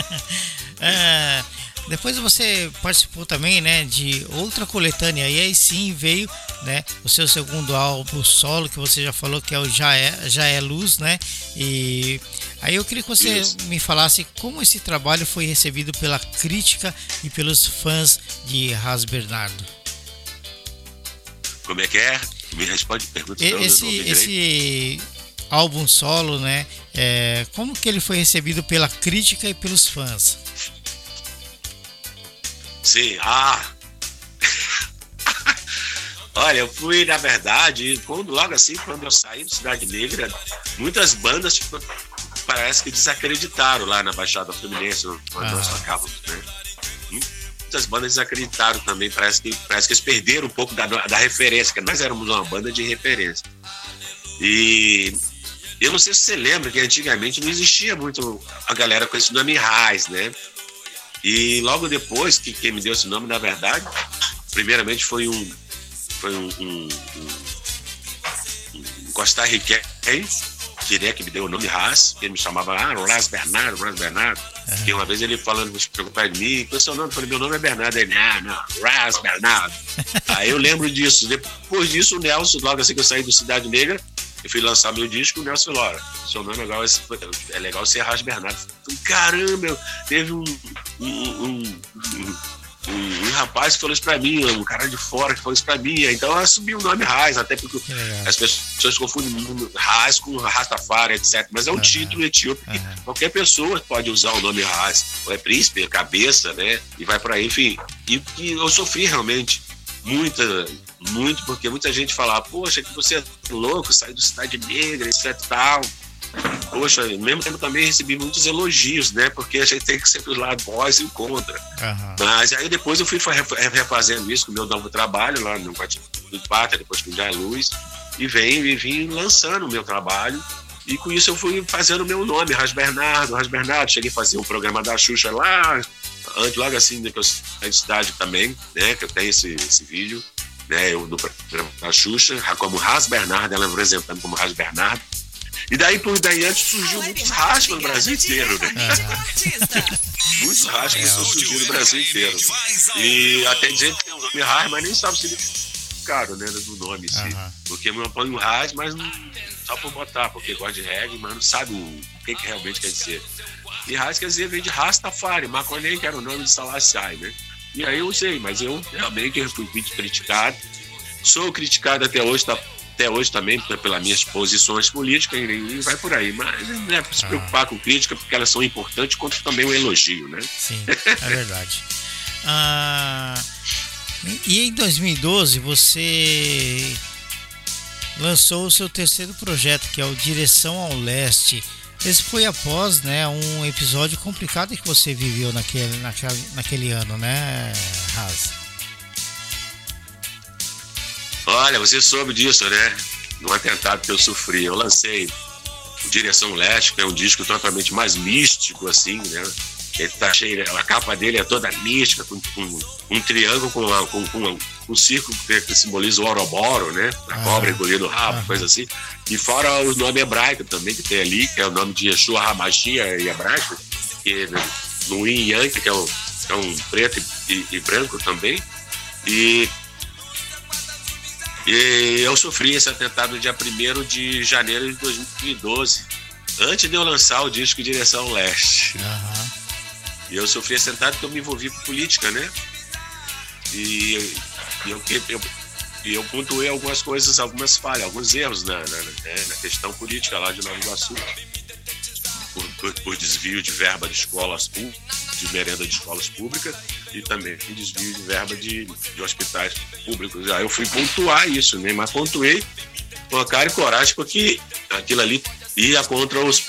é, depois você participou também, né, de outra coletânea e aí sim veio, né, o seu segundo álbum solo que você já falou que é o Já é, Já é Luz, né? E aí eu queria que você Isso. me falasse como esse trabalho foi recebido pela crítica e pelos fãs de Ras Bernardo. Como é que é? Me responde, pergunta. Esse, esse álbum solo, né? É, como que ele foi recebido pela crítica e pelos fãs? Sim, ah! Olha, eu fui, na verdade, quando, logo assim, quando eu saí do Cidade Negra, muitas bandas tipo, parece que desacreditaram lá na Baixada Fluminense, onde ah. nós tocávamos, né? Muitas bandas desacreditaram também, parece que, parece que eles perderam um pouco da, da referência, que nós éramos uma banda de referência. E eu não sei se você lembra que antigamente não existia muito a galera com esse nome Raiz, né? E logo depois, que quem me deu esse nome, na verdade, primeiramente foi um, foi um, um, um, um costarriquense, né, que me deu o nome Ras, ele me chamava ah, Ras Bernardo, Ras Bernardo. Uhum. E uma vez ele falando, se preocupar de mim, qual é o seu nome? Eu falei, meu nome é Bernardo. Ele, ah, não, Ras Bernardo. Aí eu lembro disso. Depois disso, o Nelson, logo assim que eu saí do Cidade Negra, eu fui lançar meu disco, o Nelson olha, seu nome é legal, é legal ser Ras Bernardo. Falei, Caramba, teve um, um, um, um, um rapaz que falou isso pra mim, um cara de fora que falou isso pra mim. Então eu assumi o nome Raiz, até porque é. as pessoas confundem Raiz com Rastafari, etc. Mas é um uhum. título etíope que qualquer pessoa pode usar o nome Raiz. Ou é príncipe, é cabeça, né? E vai por aí, enfim. E, e eu sofri realmente muita, muito, porque muita gente fala, poxa, que você é louco, saiu do Cidade Negra, etc tal poxa, mesmo tempo também recebi muitos elogios, né? Porque a gente tem que sempre lá voz e contra. Uhum. Mas aí depois eu fui refazendo isso com o meu novo trabalho lá no Partido do Pátria, depois com o Jair Luz, e venho e vim lançando o meu trabalho. E com isso eu fui fazendo o meu nome, Ras Bernardo, Ras Bernardo. Cheguei a fazer um programa da Xuxa lá, antes, logo assim, depois da cidade também, né? Que eu tenho esse, esse vídeo, né? Eu do programa da Xuxa, como Ras Bernardo, ela apresentando como Ras Bernardo. E daí por daí antes surgiu muitos raspas no Brasil inteiro, né? muitos raspas é. surgiram no Brasil inteiro. E até dizer que tem um nome Ras, mas nem sabe o significado né, do nome em si. Porque eu põe um Ras, mas não, só por botar, porque gosta de reggae, mas não sabe o, o que, que realmente quer dizer. E Ras quer dizer, vem de Rastafari, Maconei, que era o nome de Salassai, né? E aí eu sei, mas eu realmente fui criticado. Sou criticado até hoje, tá até hoje também pelas minhas posições políticas e vai por aí. Mas não é para se ah. preocupar com crítica, porque elas são importantes, quanto também o elogio, né? Sim, é verdade. ah, e em 2012 você lançou o seu terceiro projeto, que é o Direção ao Leste. Esse foi após né, um episódio complicado que você viveu naquele, naquele, naquele ano, né, Raz? Olha, você soube disso, né? No atentado que eu sofri. Eu lancei o Direção Leste, que é um disco totalmente mais místico, assim, né? Ele tá cheio, a capa dele é toda mística, com, com um triângulo com, com, com, um círculo que, simboliza o Oroboro, né? A ah, cobra engolindo o rabo, ah, coisa assim. E fora o nome hebraico também que tem ali, que é o nome de Yeshua Hamashia em hebraico, que no Yin Yang, que é um, é um preto e, e branco também. E e eu sofri esse atentado no dia 1 de janeiro de 2012, antes de eu lançar o disco Direção Leste. Uhum. E eu sofri esse atentado porque eu me envolvi com política, né? E, e eu, eu, eu pontuei algumas coisas, algumas falhas, alguns erros na, na, né, na questão política lá de Nova Iguaçu. Por, por, por desvio de verba de escolas públicas, de merenda de escolas públicas e também desvio de verba de, de hospitais públicos. Aí eu fui pontuar isso, né? Mas pontuei com a cara e coragem, porque aquilo ali ia contra os,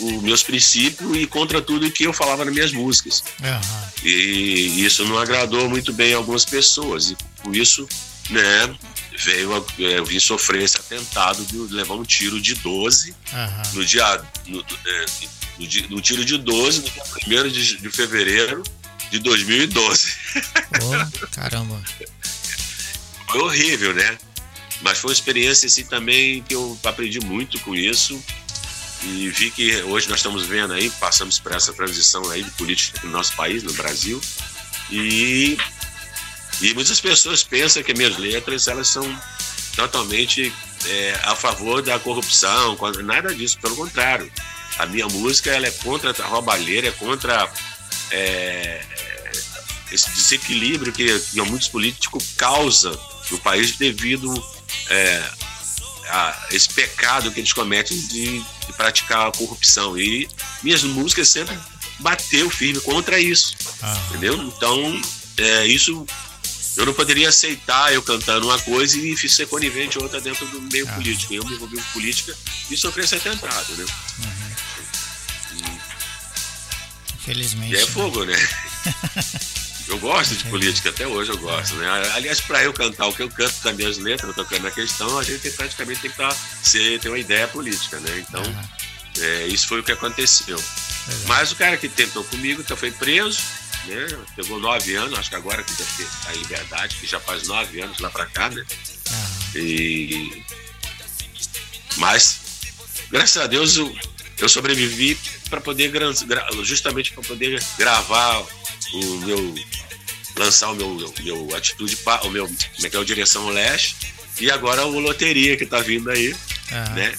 os meus princípios e contra tudo que eu falava nas minhas músicas. Aham. E isso não agradou muito bem algumas pessoas. E com isso, né, veio a- é, eu vim sofrer esse atentado de levar um tiro de 12 Aham. no dia. No, é, no, no tiro de 12, no dia 1 de, de fevereiro de 2012. Pô, caramba. Foi horrível, né? Mas foi uma experiência assim também que eu aprendi muito com isso. E vi que hoje nós estamos vendo aí, passamos por essa transição aí de política no nosso país, no Brasil. E, e muitas pessoas pensam que minhas letras elas são totalmente é, a favor da corrupção, nada disso, pelo contrário. A minha música ela é contra a roubalheira, é contra é, esse desequilíbrio que, que muitos políticos causam no país devido é, a esse pecado que eles cometem de, de praticar a corrupção. E minhas músicas sempre bateu firme contra isso, Aham. entendeu? Então, é, isso eu não poderia aceitar eu cantando uma coisa e ser conivente outra dentro do meio Ah. político. Eu me envolvi com política e sofri esse atentado, né? Infelizmente. E é né? fogo, né? Gosto de política, até hoje eu gosto, né? Aliás, para eu cantar o que eu canto com as minhas letras, tocando na questão, a gente praticamente tem que tá, ser, ter uma ideia política, né? Então, Aham. é, isso foi o que aconteceu. Mas o cara que tentou comigo então foi preso, né? Pegou nove anos, acho que agora que deve ter a liberdade, que já faz nove anos lá pra cá, né? Aham. E... Mas, graças a Deus, eu, eu sobrevivi para poder, justamente para poder gravar o meu, lançar o meu, meu atitude, o meu, como é que é, o Direção Leste, e agora o Loteria que tá vindo aí, Aham. né?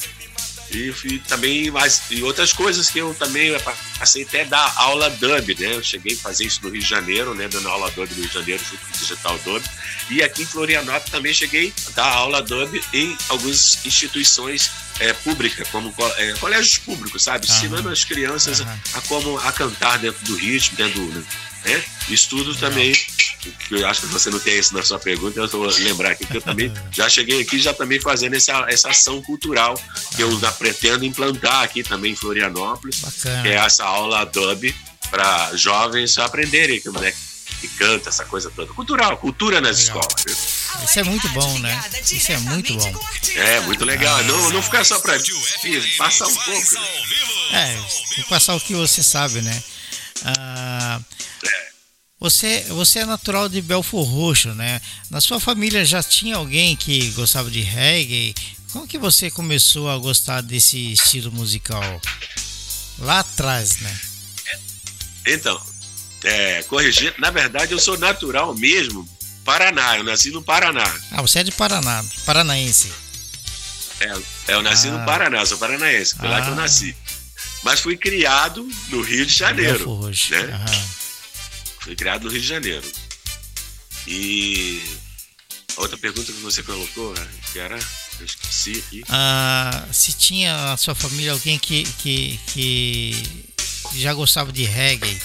E, e também mais e outras coisas que eu também passei até dar aula dub, né? Eu cheguei a fazer isso no Rio de Janeiro, né? Dando aula dub no Rio de Janeiro junto com o Digital Dub. E aqui em Florianópolis também cheguei a dar aula dub em algumas instituições é, públicas, como co- é, colégios públicos, sabe? Ensinando as crianças Aham. a como a cantar dentro do ritmo, dentro do. Né? Estudo também, que eu acho que você não tem isso na sua pergunta, eu vou lembrar aqui que eu também já cheguei aqui já também fazendo essa, essa ação cultural que eu já pretendo implantar aqui também em Florianópolis, Bacana. que é essa aula dub para jovens aprenderem como é que canta essa coisa toda. Cultural, cultura nas Legal. escolas. né? Isso é muito bom, né? Isso é muito bom. É, muito legal. Não, não ficar só para passar um pouco. né? É, vou passar o que você sabe, né? Ah, você, você é natural de Belfor Roxo, né? Na sua família já tinha alguém que gostava de reggae? Como que você começou a gostar desse estilo musical? Lá atrás, né? Então, é, corrigir, na verdade eu sou natural mesmo, Paraná, eu nasci no Paraná. Ah, você é de Paraná, paranaense. É, é, eu nasci Ah. no Paraná, sou paranaense, foi lá que eu Ah. nasci. Mas fui criado no Rio de Janeiro. Belfor Roxo. né? Aham. Fui criado no Rio de Janeiro. E a outra pergunta que você colocou, né, que era, eu esqueci aqui. Ah, se tinha na sua família alguém que, que, que já gostava de reggae.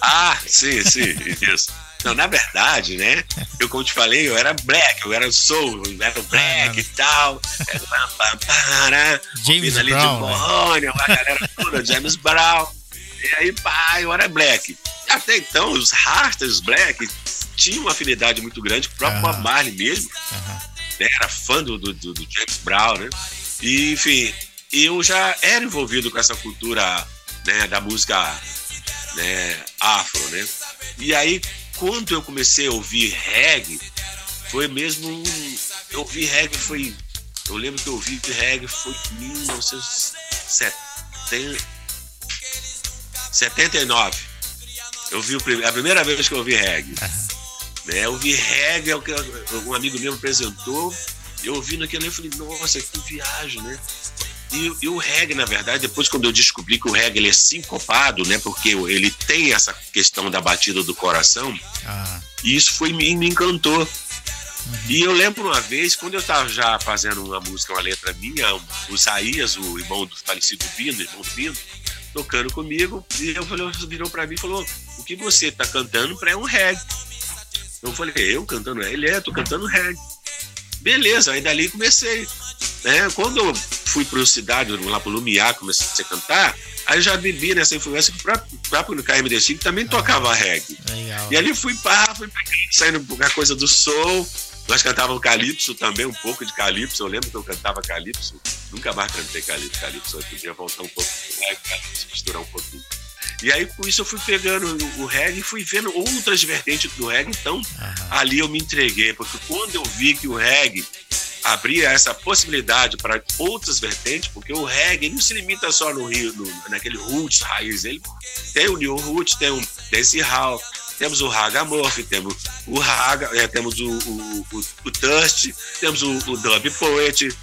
Ah, sim, sim, isso. Não, na verdade, né? Eu, como te falei, eu era black, eu era soul, eu era black Ah, e tal. Era pam, pam, para, James ouvindo ali Brown, de né? Morrone, a galera toda, James Brown. E aí, pá, eu era black. Até então, os rastas, os black, tinham uma afinidade muito grande com o próprio. Bob Marley mesmo. Aham. né, era fã do, do, do- do James Brown, né? E, enfim, eu já era envolvido com essa cultura né, da música né, afro, né? E aí, quando eu comecei a ouvir reggae, foi mesmo. um- Eu ouvi reggae, foi. Eu lembro que eu ouvi reggae foi em 1970, 79. Eu vi a primeira vez que eu ouvi reggae. Né? Eu ouvi reggae, é o que um amigo meu me apresentou. Eu ouvindo aquilo, eu falei, nossa, que viagem, né? E, e o reggae, na verdade, depois quando eu descobri que o reggae ele é sincopado, né? Porque ele tem essa questão da batida do coração, Ah, e isso foi me, me encantou. E eu lembro uma vez, quando eu estava já fazendo uma música, uma letra minha, o Isaías, o irmão do falecido Bino, irmão do Bino, tocando comigo, e eu falei, virou para mim e falou: O que você está cantando para é um reggae. Eu falei: Eu cantando reggae? Ele é, tô cantando reggae. Beleza, aí dali comecei. né? Quando eu fui para a cidade, lá para o Lumiar, comecei a cantar, aí eu já bebi nessa influência que o próprio KMD5 também ah, tocava reggae. Legal. E ali fui pá, fui saindo a coisa do soul. Nós cantávamos calypso também, um pouco de calypso. Eu lembro que eu cantava calypso. Nunca mais cantei calypso. Calypso eu podia voltar um pouco pro reggae, calypso, misturar um pouquinho. E aí, com isso, eu fui pegando o reggae e fui vendo outras vertentes do reggae. Então, uhum. ali eu me entreguei, porque quando eu vi que o reggae abria essa possibilidade para outras vertentes, porque o reggae não se limita só no Rio, no, naquele roots raiz. Ele tem o new roots, tem o dance hall, temos o ragamorph, temos o raga, é, temos o, o, o, o dust, temos o, o dub poet,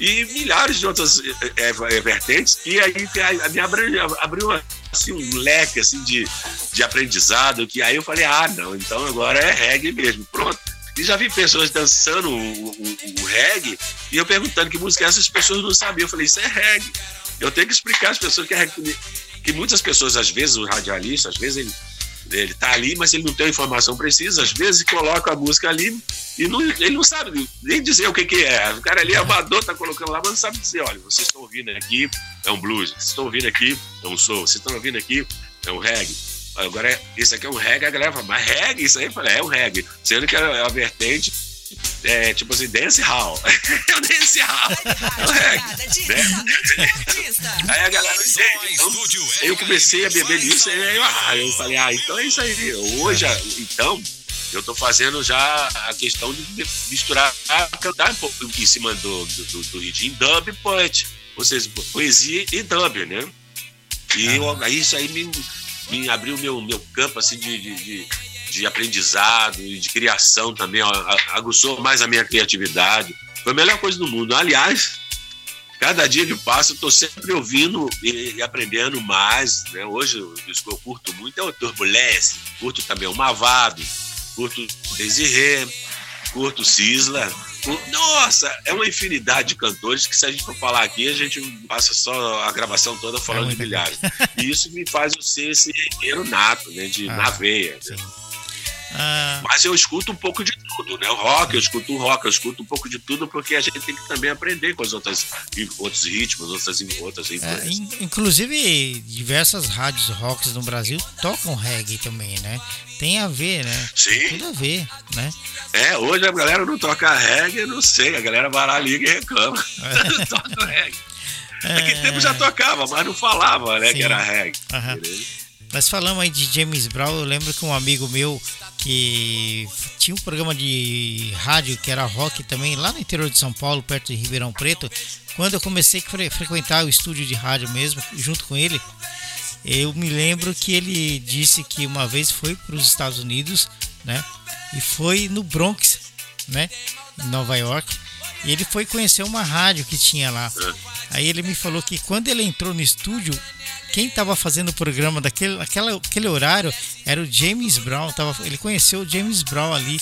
e milhares de outras é, é, vertentes, e aí me abriu, abriu assim, um leque assim, de, de aprendizado, que aí eu falei, ah, não, então agora é reggae mesmo, pronto. E já vi pessoas dançando o, o, o reggae, e eu perguntando que música é essa, as pessoas não sabiam. Eu falei, isso é reggae. Eu tenho que explicar às pessoas que é reggae. Que muitas pessoas, às vezes, o radialista, às vezes ele ele tá ali, mas ele não tem a informação precisa. Às vezes coloca a música ali e não, ele não sabe nem dizer o que, que é. O cara ali é amador, tá colocando lá, mas não sabe dizer, olha, vocês estão ouvindo aqui, é um blues. Vocês estão ouvindo aqui, é um soul. Vocês estão ouvindo aqui, é um reggae. Agora, esse aqui é um reggae, a galera fala, mas reggae? Isso aí? Eu falei, é um reggae. Sendo que é a vertente é, tipo assim, dance hall. é o dance hall. É o reggae. Né? Aí a galera entende. Então, eu comecei a beber nisso e eu, ah, eu falei, ah, então é isso aí. Hoje, então, eu tô fazendo já a questão de misturar, cantar um pouco em cima do, do, do, do ritmo dub poet. Ou seja, poesia e dub, né? E eu, isso aí me, me abriu meu, meu campo assim de, de, de de aprendizado e de criação também, aguçou mais a minha criatividade. Foi a melhor coisa do mundo. Aliás, cada dia que passa, eu estou sempre ouvindo e, aprendendo mais. Né? Hoje, o que eu curto muito é o Turbulence, curto também o Mavado, curto Desirê, curto Sisla. Nossa, é uma infinidade de cantores que se a gente for falar aqui, a gente passa só a gravação toda falando é de milhares. E isso me faz eu ser esse guerreiro nato, né? De ah, na veia. Né? Ah. Mas eu escuto um pouco de tudo, né? O rock, eu escuto o rock, eu escuto um pouco de tudo, porque a gente tem que também aprender com as outras, outros ritmos, outras, outras é, influências. É, inclusive, diversas rádios rocks no Brasil tocam reggae também, né? Tem a ver, né? Sim. Tem tudo a ver, né? É, hoje a galera não toca reggae, não sei, a galera vai lá, liga e reclama. É. toca reggae. É... Naquele tempo já tocava, mas não falava, né, Sim. que era reggae. Uhum. Nós falamos aí de James Brown, eu lembro que um amigo meu que tinha um programa de rádio que era rock também lá no interior de São Paulo, perto de Ribeirão Preto. Quando eu comecei a frequentar o estúdio de rádio mesmo, junto com ele, eu me lembro que ele disse que uma vez foi para os Estados Unidos, né? E foi no Bronx, né? Em Nova York. E ele foi conhecer uma rádio que tinha lá. Aí ele me falou que quando ele entrou no estúdio, quem estava fazendo o programa daquele aquele horário era o James Brown. Tava, ele conheceu o James Brown ali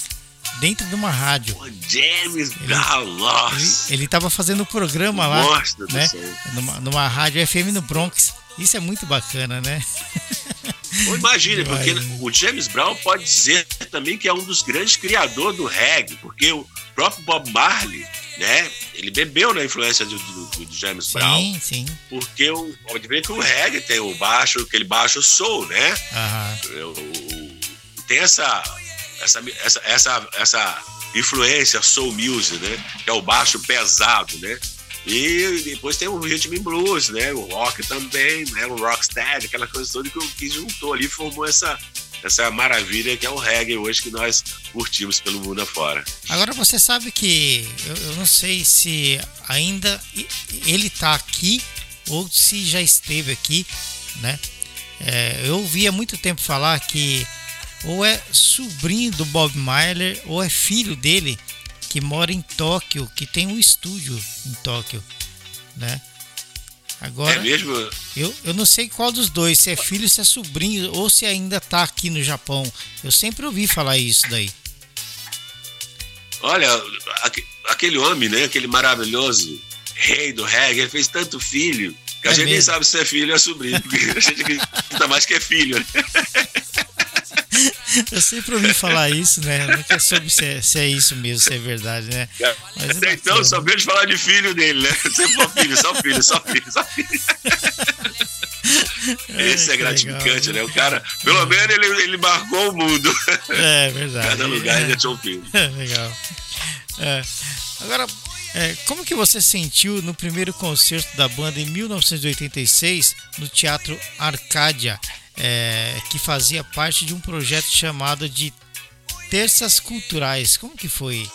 dentro de uma rádio. O James Brown, nossa. Ele estava fazendo o programa lá, né? Numa, numa rádio FM no Bronx. Isso é muito bacana, né? Imagine, porque o James Brown pode dizer também que é um dos grandes criadores do reggae, porque o próprio Bob Marley né? Ele bebeu na influência do, do, do James sim, Brown. Sim. Porque o, pode ver que o reggae tem o baixo, aquele baixo soul, né? Uhum. O, tem essa, essa, essa, essa, essa influência soul music, né? Que é o baixo pesado, né? E depois tem o rhythm and blues, né? O rock também, né? O rocksteady, aquela coisa toda que, que juntou ali, formou essa, essa maravilha que é o reggae hoje que nós curtimos pelo mundo afora. Agora você sabe que eu, eu não sei se ainda ele está aqui ou se já esteve aqui, né? É, eu ouvi há muito tempo falar que ou é sobrinho do Bob Marley ou é filho dele que mora em Tóquio, que tem um estúdio em Tóquio, né? Agora, é mesmo? Eu, eu não sei qual dos dois, se é filho, se é sobrinho, ou se ainda tá aqui no Japão. Eu sempre ouvi falar isso daí. Olha, aquele homem, né? Aquele maravilhoso rei do reggae, ele fez tanto filho que a é gente mesmo? nem sabe se é filho ou é sobrinho, porque a gente acredita mais que é filho, né? Eu sempre ouvi falar isso, né? Nunca soube se é, se é isso mesmo, se é verdade, né? Mas é então, só vejo falar de filho dele, né? Sempre filho, só filho, só filho, só filho. Esse é gratificante, legal, né? O cara, pelo é. menos, ele, ele marcou o mundo. É verdade. Cada lugar é. ele tinha um filho. É, legal. É. Agora, é, como que você sentiu no primeiro concerto da banda em 1986 no Teatro Arcádia, é, que fazia parte de um projeto chamado de Terças Culturais? Como que foi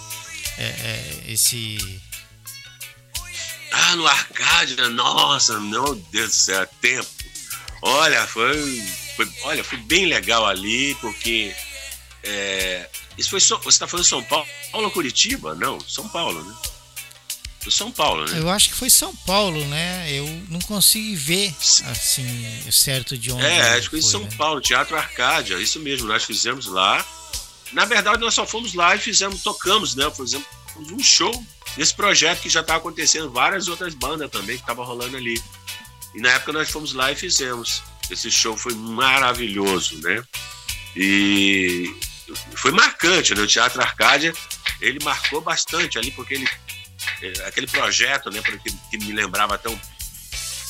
é, é esse... Ah, no Arcádia, nossa, meu Deus do céu, tempo. Olha, foi, foi olha, foi bem legal ali, porque é, isso foi você está falando São Paulo ou Curitiba? Não, São Paulo, né? São Paulo, né? Eu acho que foi São Paulo, né? Eu não consegui ver assim certo de onde. É, acho que foi em São né? Paulo, Teatro Arcádia, isso mesmo, nós fizemos lá. Na verdade, nós só fomos lá e fizemos, tocamos, né? Fizemos um show nesse projeto que já estava acontecendo várias outras bandas também que estavam rolando ali. E na época nós fomos lá e fizemos. Esse show foi maravilhoso, né? E foi marcante, né? O Teatro Arcádia, ele marcou bastante ali, porque ele aquele projeto, né, que, que me lembrava até um,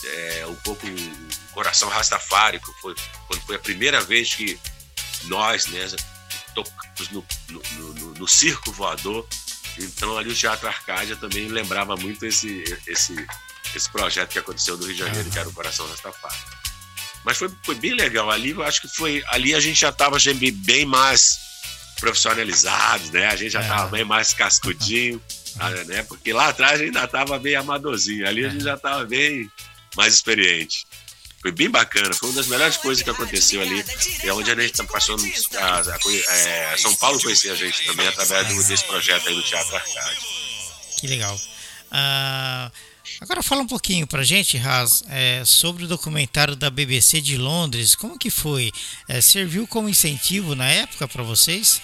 é, um pouco o Coração Rastafárico, foi quando foi a primeira vez que nós, né, tocamos no, no, no, no circo voador. Então ali o Teatro Arcádia também lembrava muito esse, esse, esse projeto que aconteceu no Rio de Janeiro, que era o Coração Rastafari. Mas foi, foi bem legal. Ali eu acho que foi. Ali a gente já estava bem mais profissionalizado, né? A gente já estava é. bem mais cascudinho. Né? Porque lá atrás ainda estava bem amadorzinho. Ali a gente já estava bem mais experiente. Foi bem bacana, foi uma das melhores coisas que aconteceu ali. É onde a gente está passando a, a, a, é, São Paulo conhecer a gente também através do, desse projeto aí do Teatro Arcade. Que legal. Uh, Agora fala um pouquinho pra gente, Raz, é, sobre o documentário da BBC de Londres. Como que foi? É, serviu como incentivo na época para vocês?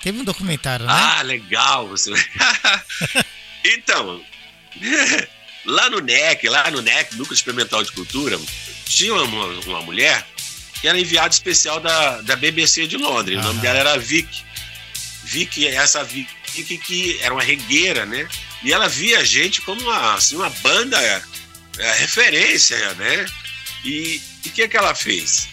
Teve um documentário, né? Ah, legal! Então, lá no NEC, lá no NEC, Núcleo Experimental de Cultura, tinha uma, uma mulher que era enviada especial da, da BBC de Londres. O nome dela era Vic. Vic, essa Vic que era uma regueira, né? E ela via a gente como uma, assim, uma banda é, referência, né? E o que, é que ela fez?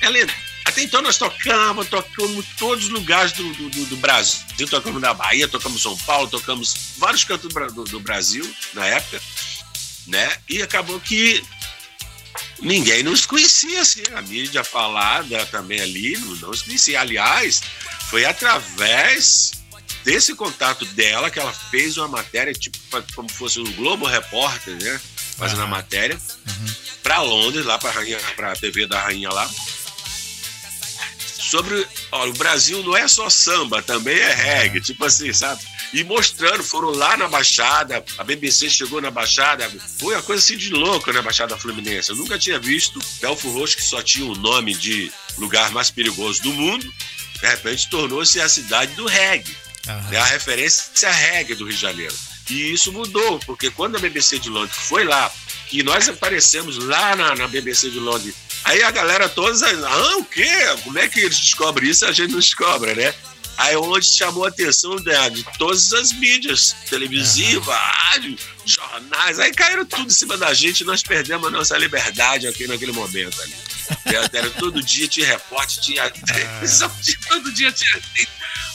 Ela, até então nós tocamos, tocamos todos os lugares do, do, do Brasil. Tocamos na Bahia, tocamos São Paulo, tocamos vários cantos do, do Brasil na época, né? E acabou que ninguém nos conhecia, assim, a mídia falada também ali, não, não nos conhecia. Aliás, foi através desse contato dela que ela fez uma matéria, tipo, como fosse um Globo Repórter, né? Fazendo a matéria, uhum. para Londres, lá para a TV da Rainha lá. Sobre. Olha, o Brasil não é só samba, também é reggae, tipo assim, sabe? E mostrando, foram lá na Baixada, a BBC chegou na Baixada, foi uma coisa assim de louco na Baixada Fluminense. Eu nunca tinha visto Belfo Roxo, que só tinha o nome de lugar mais perigoso do mundo, de repente tornou-se a cidade do reggae. Uhum. É a referência reggae do Rio de Janeiro. E isso mudou, porque quando a BBC de Londres foi lá, que nós aparecemos lá na, na BBC de Londres, aí a galera toda, ah, o quê? Como é que eles descobrem isso? A gente não descobre, né? Aí é onde chamou a atenção de, de todas as mídias, televisiva, rádio, jornais, aí caíram tudo em cima da gente e nós perdemos a nossa liberdade aqui naquele momento ali. Era, todo dia tinha repórter, tinha televisão, ah. todo dia tinha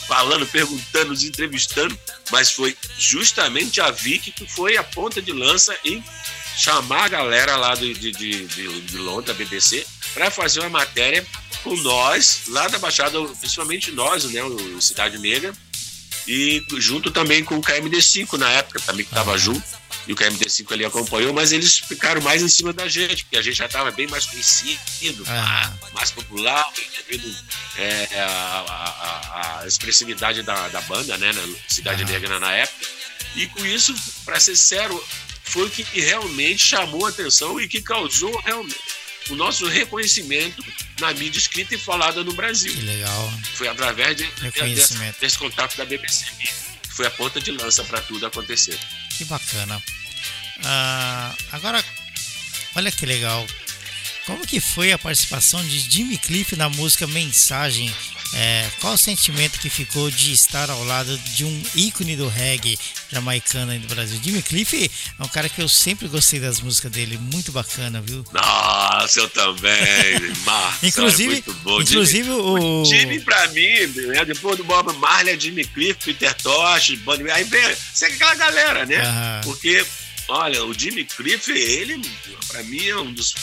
falando, perguntando, nos entrevistando, mas foi justamente a Vicky que foi a ponta de lança em chamar a galera lá de, de, de, de Londres, da BBC, para fazer uma matéria com nós, lá da Baixada, principalmente nós, né, o Cidade Negra, e junto também com o KMD5 na época, também que estava junto e o KMD5 ali acompanhou, mas eles ficaram mais em cima da gente, porque a gente já estava bem mais conhecido, ah. mais popular, devido é, a, a, a, expressividade da, da banda, né, na Cidade ah. Negra na época. E com isso, para ser sério, foi o que realmente chamou a atenção e que causou realmente o nosso reconhecimento na mídia escrita e falada no Brasil. Que legal. Foi através de, desse, desse contato da BBC, que foi a ponta de lança para tudo acontecer. Que bacana. Uh, agora, olha que legal. Como que foi a participação de Jimmy Cliff na música Mensagem? É, qual o sentimento que ficou de estar ao lado de um ícone do reggae jamaicano aí no Brasil? Jimmy Cliff é um cara que eu sempre gostei das músicas dele, muito bacana, viu? Nossa, eu também. Marcos, inclusive, muito bom. inclusive Jimmy, o... o Jimmy pra mim, né, depois do Bob Marley, é Jimmy Cliff, Peter Tosh, Bonnie, aí vem, segue aquela galera, né? Aham. Porque, olha, o Jimmy Cliff, ele, pra mim, é um dos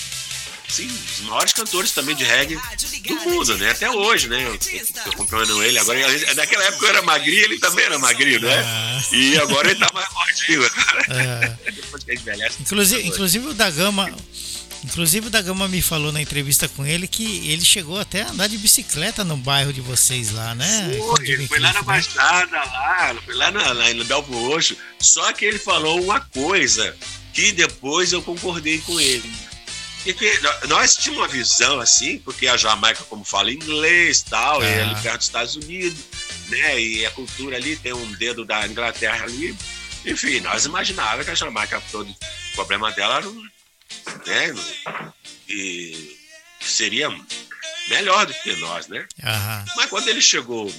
sim, os maiores cantores também de reggae do mundo, né? Até hoje, né? Eu, eu acompanhando ele. Agora, naquela época eu era magrinho, ele também era magrinho, né? Ah. E agora ele tá mais gordinho, cara. É. Depois que ele envelhece. Inclusive, inclusive o da Gama. Inclusive o da Gama me falou na entrevista com ele que ele chegou até a andar de bicicleta no bairro de vocês lá, né? Foi, Jimmy ele foi lá na né? Baixada, lá, foi lá na, lá no Belvo Roxo. Só que ele falou uma coisa que depois eu concordei com ele. Nós tínhamos uma visão assim, porque a Jamaica, como fala inglês tal, é Ah. ali perto dos Estados Unidos, né? E a cultura ali tem um dedo da Inglaterra ali. Enfim, nós imaginávamos que a Jamaica, todo o problema dela era, um, né? E seria melhor do que nós, né? Aham. Mas quando ele chegou,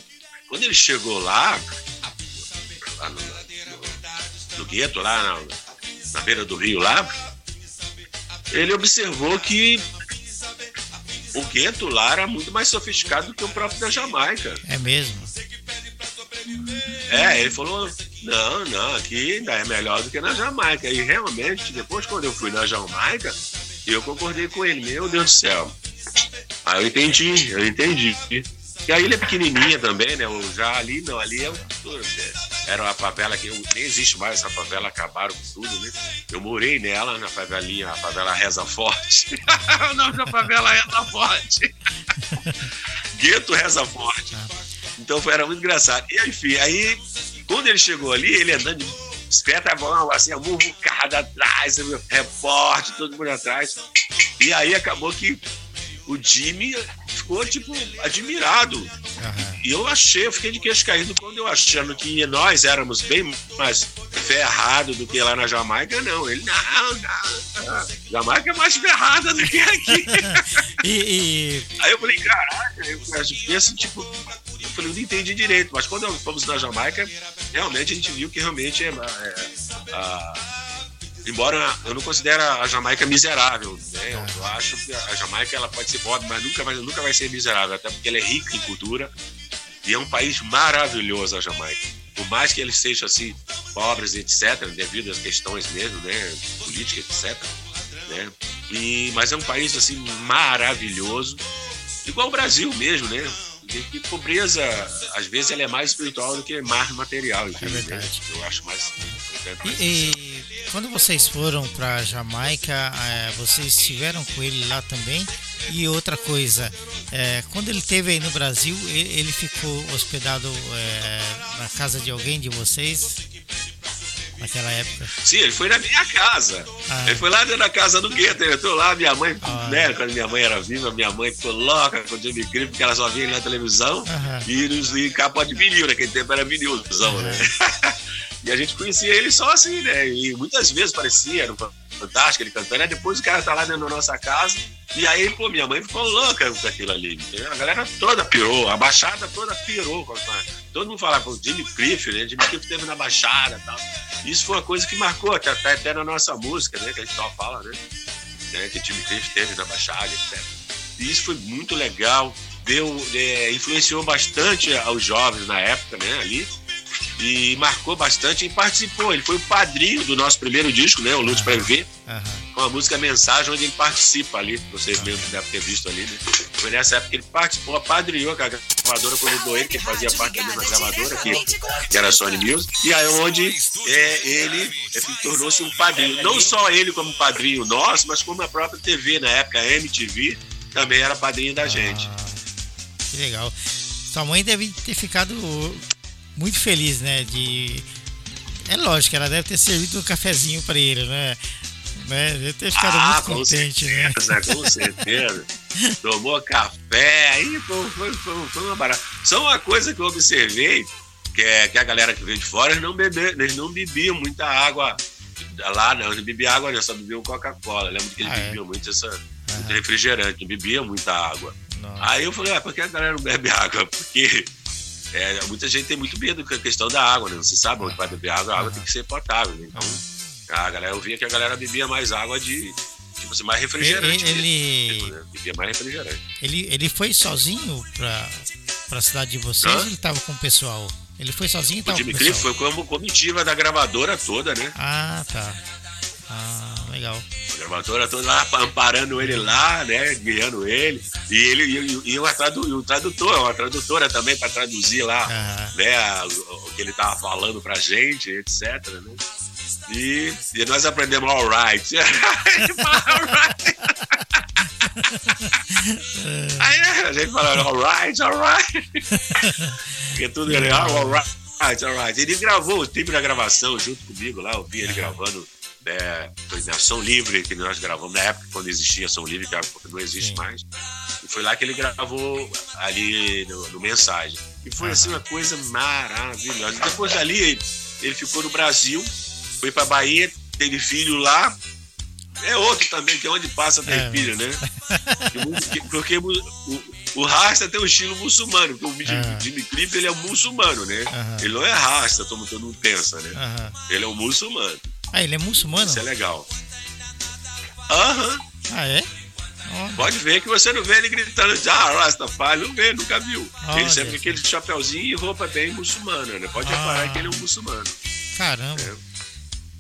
quando ele chegou lá, lá no, no- no gueto, lá na, na beira do rio lá, ele observou que o gueto lá era muito mais sofisticado do que o próprio da Jamaica. É mesmo. É, ele falou, não, não, aqui ainda é melhor do que na Jamaica. E realmente, depois quando eu fui na Jamaica, eu concordei com ele, meu Deus do céu. Aí eu entendi, eu entendi. E a ilha é pequenininha também, né? Já ali, não, ali é o era uma favela que eu- nem existe mais essa favela, acabaram com tudo, né? Eu morei nela, na favelinha, a favela Reza Forte. o nome da favela Reza Forte. Gueto Reza Forte. Então foi, era muito engraçado. E enfim, aí quando ele chegou ali, ele andando de bicicleta, assim, a muvucada atrás, repórter, todo mundo atrás. E aí acabou que o Jimmy ficou, tipo, admirado. Aham. E eu achei, eu fiquei de queixo caído quando eu achando que nós éramos bem mais ferrados do que lá na Jamaica. Não, ele, não, não. Jamaica é mais ferrada do que aqui. E, e- Aí eu falei, caraca, eu penso, tipo, eu falei, não entendi direito, mas quando fomos na Jamaica, realmente a gente viu que realmente é, é, a- embora eu não considere a Jamaica miserável, né? Eu, acho que a Jamaica ela pode ser pobre, mas nunca vai, nunca vai ser miserável, até porque ela é rica em cultura e é um país maravilhoso a Jamaica. Por mais que eles sejam assim pobres, etc, devido às questões mesmo, né, política, etc, né? E, mas é um país assim maravilhoso, igual o Brasil mesmo, né? E que pobreza, às vezes, ela é mais espiritual do que mais material. entendeu? verdade. Eu acho mais. e- e quando vocês foram pra Jamaica, é, vocês estiveram com ele lá também? E outra coisa, é, quando ele esteve aí no Brasil, ele, ele ficou hospedado é, na casa de alguém de vocês? Naquela época? Sim, ele foi na minha casa. Ah. Ele foi lá dentro da casa do gueto. Eu tô lá, minha mãe, Ah. né? Quando minha mãe era viva, minha mãe ficou louca com o Jimmy Cliff, porque ela só via ele na televisão Aham. e nos capa de vinil, naquele tempo era vinilzão, né? e a gente conhecia ele só assim, né? E muitas vezes parecia, era fantástico ele cantando. Aí depois o cara tá lá dentro da nossa casa. E aí, pô, minha mãe ficou louca com aquilo ali. entendeu? A galera toda pirou, a baixada toda pirou. Todo mundo falava, pô, Jimmy Cliff, né? Jimmy Cliff teve na baixada e tal. Isso foi uma coisa que marcou até, até, na nossa música, né? Que a gente só fala, né? né? Que Jimmy Cliff teve na baixada, etc. E isso foi muito legal. Deu, é, influenciou bastante aos jovens na época, né? Ali. E marcou bastante e participou. Ele foi o padrinho do nosso primeiro disco, né? O Lute para Viver com a música Mensagem, onde ele participa ali. Vocês mesmos devem ter visto ali, né? Foi nessa época que ele participou, apadrinhou com a gravadora convidou ele, que ele fazia parte da mesma gravadora, que, que era a Sony Music. E aí onde é, ele é, tornou-se um padrinho. Não só ele como padrinho nosso, mas como a própria TV, na época, a MTV, também era padrinho da gente. Ah, que legal. Sua mãe deve ter ficado muito feliz, né? De. É lógico, ela deve ter servido um cafezinho para ele, né? né? Deve ter ficado Ah, muito com contente, né? certeza, com certeza. Tomou café, aí foi, foi, foi, foi uma barata. Só uma coisa que eu observei, que, é, que a galera que veio de fora, eles não, bebe, eles não bebiam muita água lá não, não bebia água, não, só bebia Coca-Cola. Lembro que eles Ah, é? bebiam muito essa muito refrigerante, não bebia muita água. Nossa. Aí eu falei, ah, por que a galera não bebe água? Porque é, muita gente tem muito medo com a questão da água, né? Não se sabe onde vai beber água, a água tem que ser potável. Né? Então, a galera, eu via que a galera bebia mais água de, tipo assim, mais refrigerante. Ele- mesmo, ele- tipo, né? Bebia mais refrigerante. Ele, ele foi sozinho pra, pra cidade de vocês Hã? ou ele tava com o pessoal? Ele foi sozinho e O tava com Jimmy o Cliff foi como comitiva da gravadora toda, né? Ah, tá. Ah, legal. A gravadora toda lá amparando ele lá, né? Guiando ele. E ele e, e uma tradu, um tradutor, uma tradutora também para traduzir lá, né? a- o que ele tava falando pra gente, etc. Né? E, e nós aprendemos alright. Ele fala alright. Aí a gente fala alright, alright. Porque tudo ele, ah, alright, alright. Ele gravou o tempo da gravação junto comigo lá, eu vi ele gravando. É, foi na Som Livre que nós gravamos na época quando existia Som Livre, que agora não existe Sim. mais. E foi lá que ele gravou ali no, no Mensagem. E foi assim uma coisa maravilhosa. E depois dali ele, ele ficou no Brasil, foi pra Bahia, teve filho lá. É outro também, que é onde passa tem É, filho, né? Que- Porque o, o, Rasta tem um estilo muçulmano, porque o Jimmy, Aham. Jimmy Cliff ele é um muçulmano, né? Ele não é Rasta, como todo mundo pensa, né? Ele é um muçulmano. Ah, ele é muçulmano? Isso é legal. Aham. Ah, é? Ó, Pode ver que você não vê ele gritando, ah, Rastafari, não vê, nunca viu. Olha ele sempre com aquele chapeuzinho e roupa bem muçulmana, né? Pode Ah. reparar que ele é um muçulmano. caramba. É.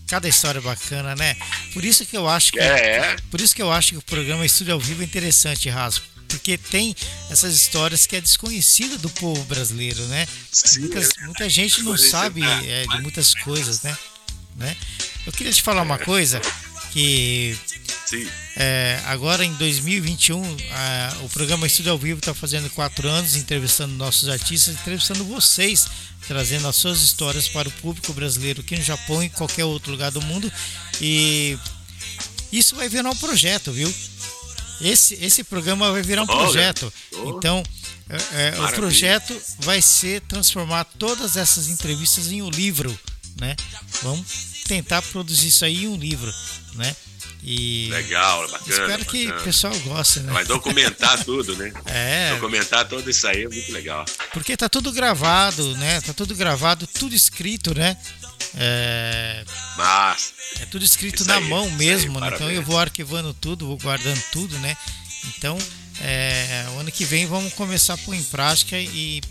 Cada história bacana, né? Por isso que eu acho que É, Por isso que eu acho que o programa Estúdio ao Vivo é interessante, Raspo. Porque tem essas histórias que é desconhecida do povo brasileiro, né? sim. Muitas- muita gente não sabe é, de muitas coisas, né? Né? Eu queria te falar uma coisa que é, agora em 2021 a- o programa Estúdio ao Vivo está fazendo quatro anos, entrevistando nossos artistas, entrevistando vocês, trazendo as suas histórias para o público brasileiro aqui no Japão e em qualquer outro lugar do mundo. E isso vai virar um projeto, viu? Esse, esse programa vai virar um projeto. oh. Então, é, é, o projeto vai ser transformar todas essas entrevistas em um livro, né? Vamos tentar produzir isso aí em um livro, né? E Legal, bacana. espero que o bacana. pessoal goste, né? Vai documentar tudo, né? É, Documentar tudo isso aí é muito legal. porque tá tudo gravado, né? Tá tudo gravado, tudo escrito, né? É, Mas, é tudo escrito na aí, mão isso aí, mesmo, né? Então eu vou arquivando tudo, vou guardando tudo, né? Então, é, o ano que vem vamos começar a pôr em prática e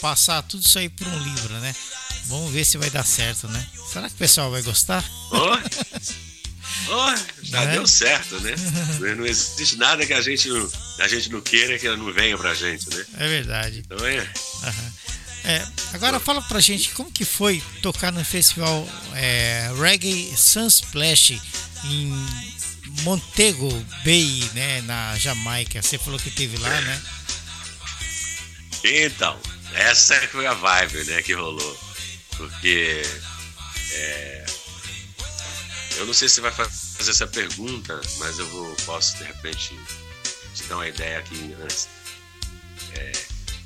passar tudo isso aí por um livro, né? Vamos ver se vai dar certo, né? Será que o pessoal vai gostar? ó, ó, já Né? deu certo, né? Não existe nada que a gente, não- a gente não queira que não venha pra gente, né? É verdade. Então é. Aham. É, agora fala pra gente como que foi tocar no festival é, Reggae Sunsplash em Montego Bay, né, na Jamaica. Você falou que teve lá, né? Então, essa que foi a vibe, né, que rolou. Porque é, eu não sei se vai fa- fazer essa pergunta, mas eu vou, posso de repente te dar uma ideia aqui antes. É,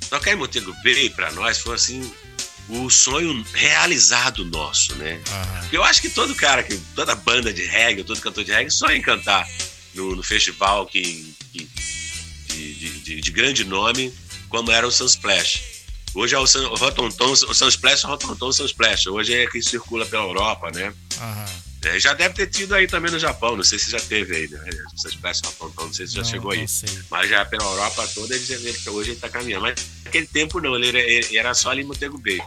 tocar em Montego Bay para nós foi assim o sonho realizado nosso, né? Aham. Eu acho que todo cara, que toda banda de reggae, todo cantor de reggae sonha em cantar no, no festival que, que- de, de- de- de grande nome, como era o Sunsplash. Hoje é o, Sun, o Rotonton, o Sunsplash, o Rotonton, o Sunsplash. Hoje é que circula pela Europa, né? Aham. É, já deve ter tido aí também no Japão, não sei se já teve aí, né? Sunsplash, Rotonton, não sei se já Não, chegou aí. sei. Mas já pela Europa toda, eles, ele, hoje ele tá caminhando. Mas naquele tempo não, ele era, ele era só ali em Montego Bay.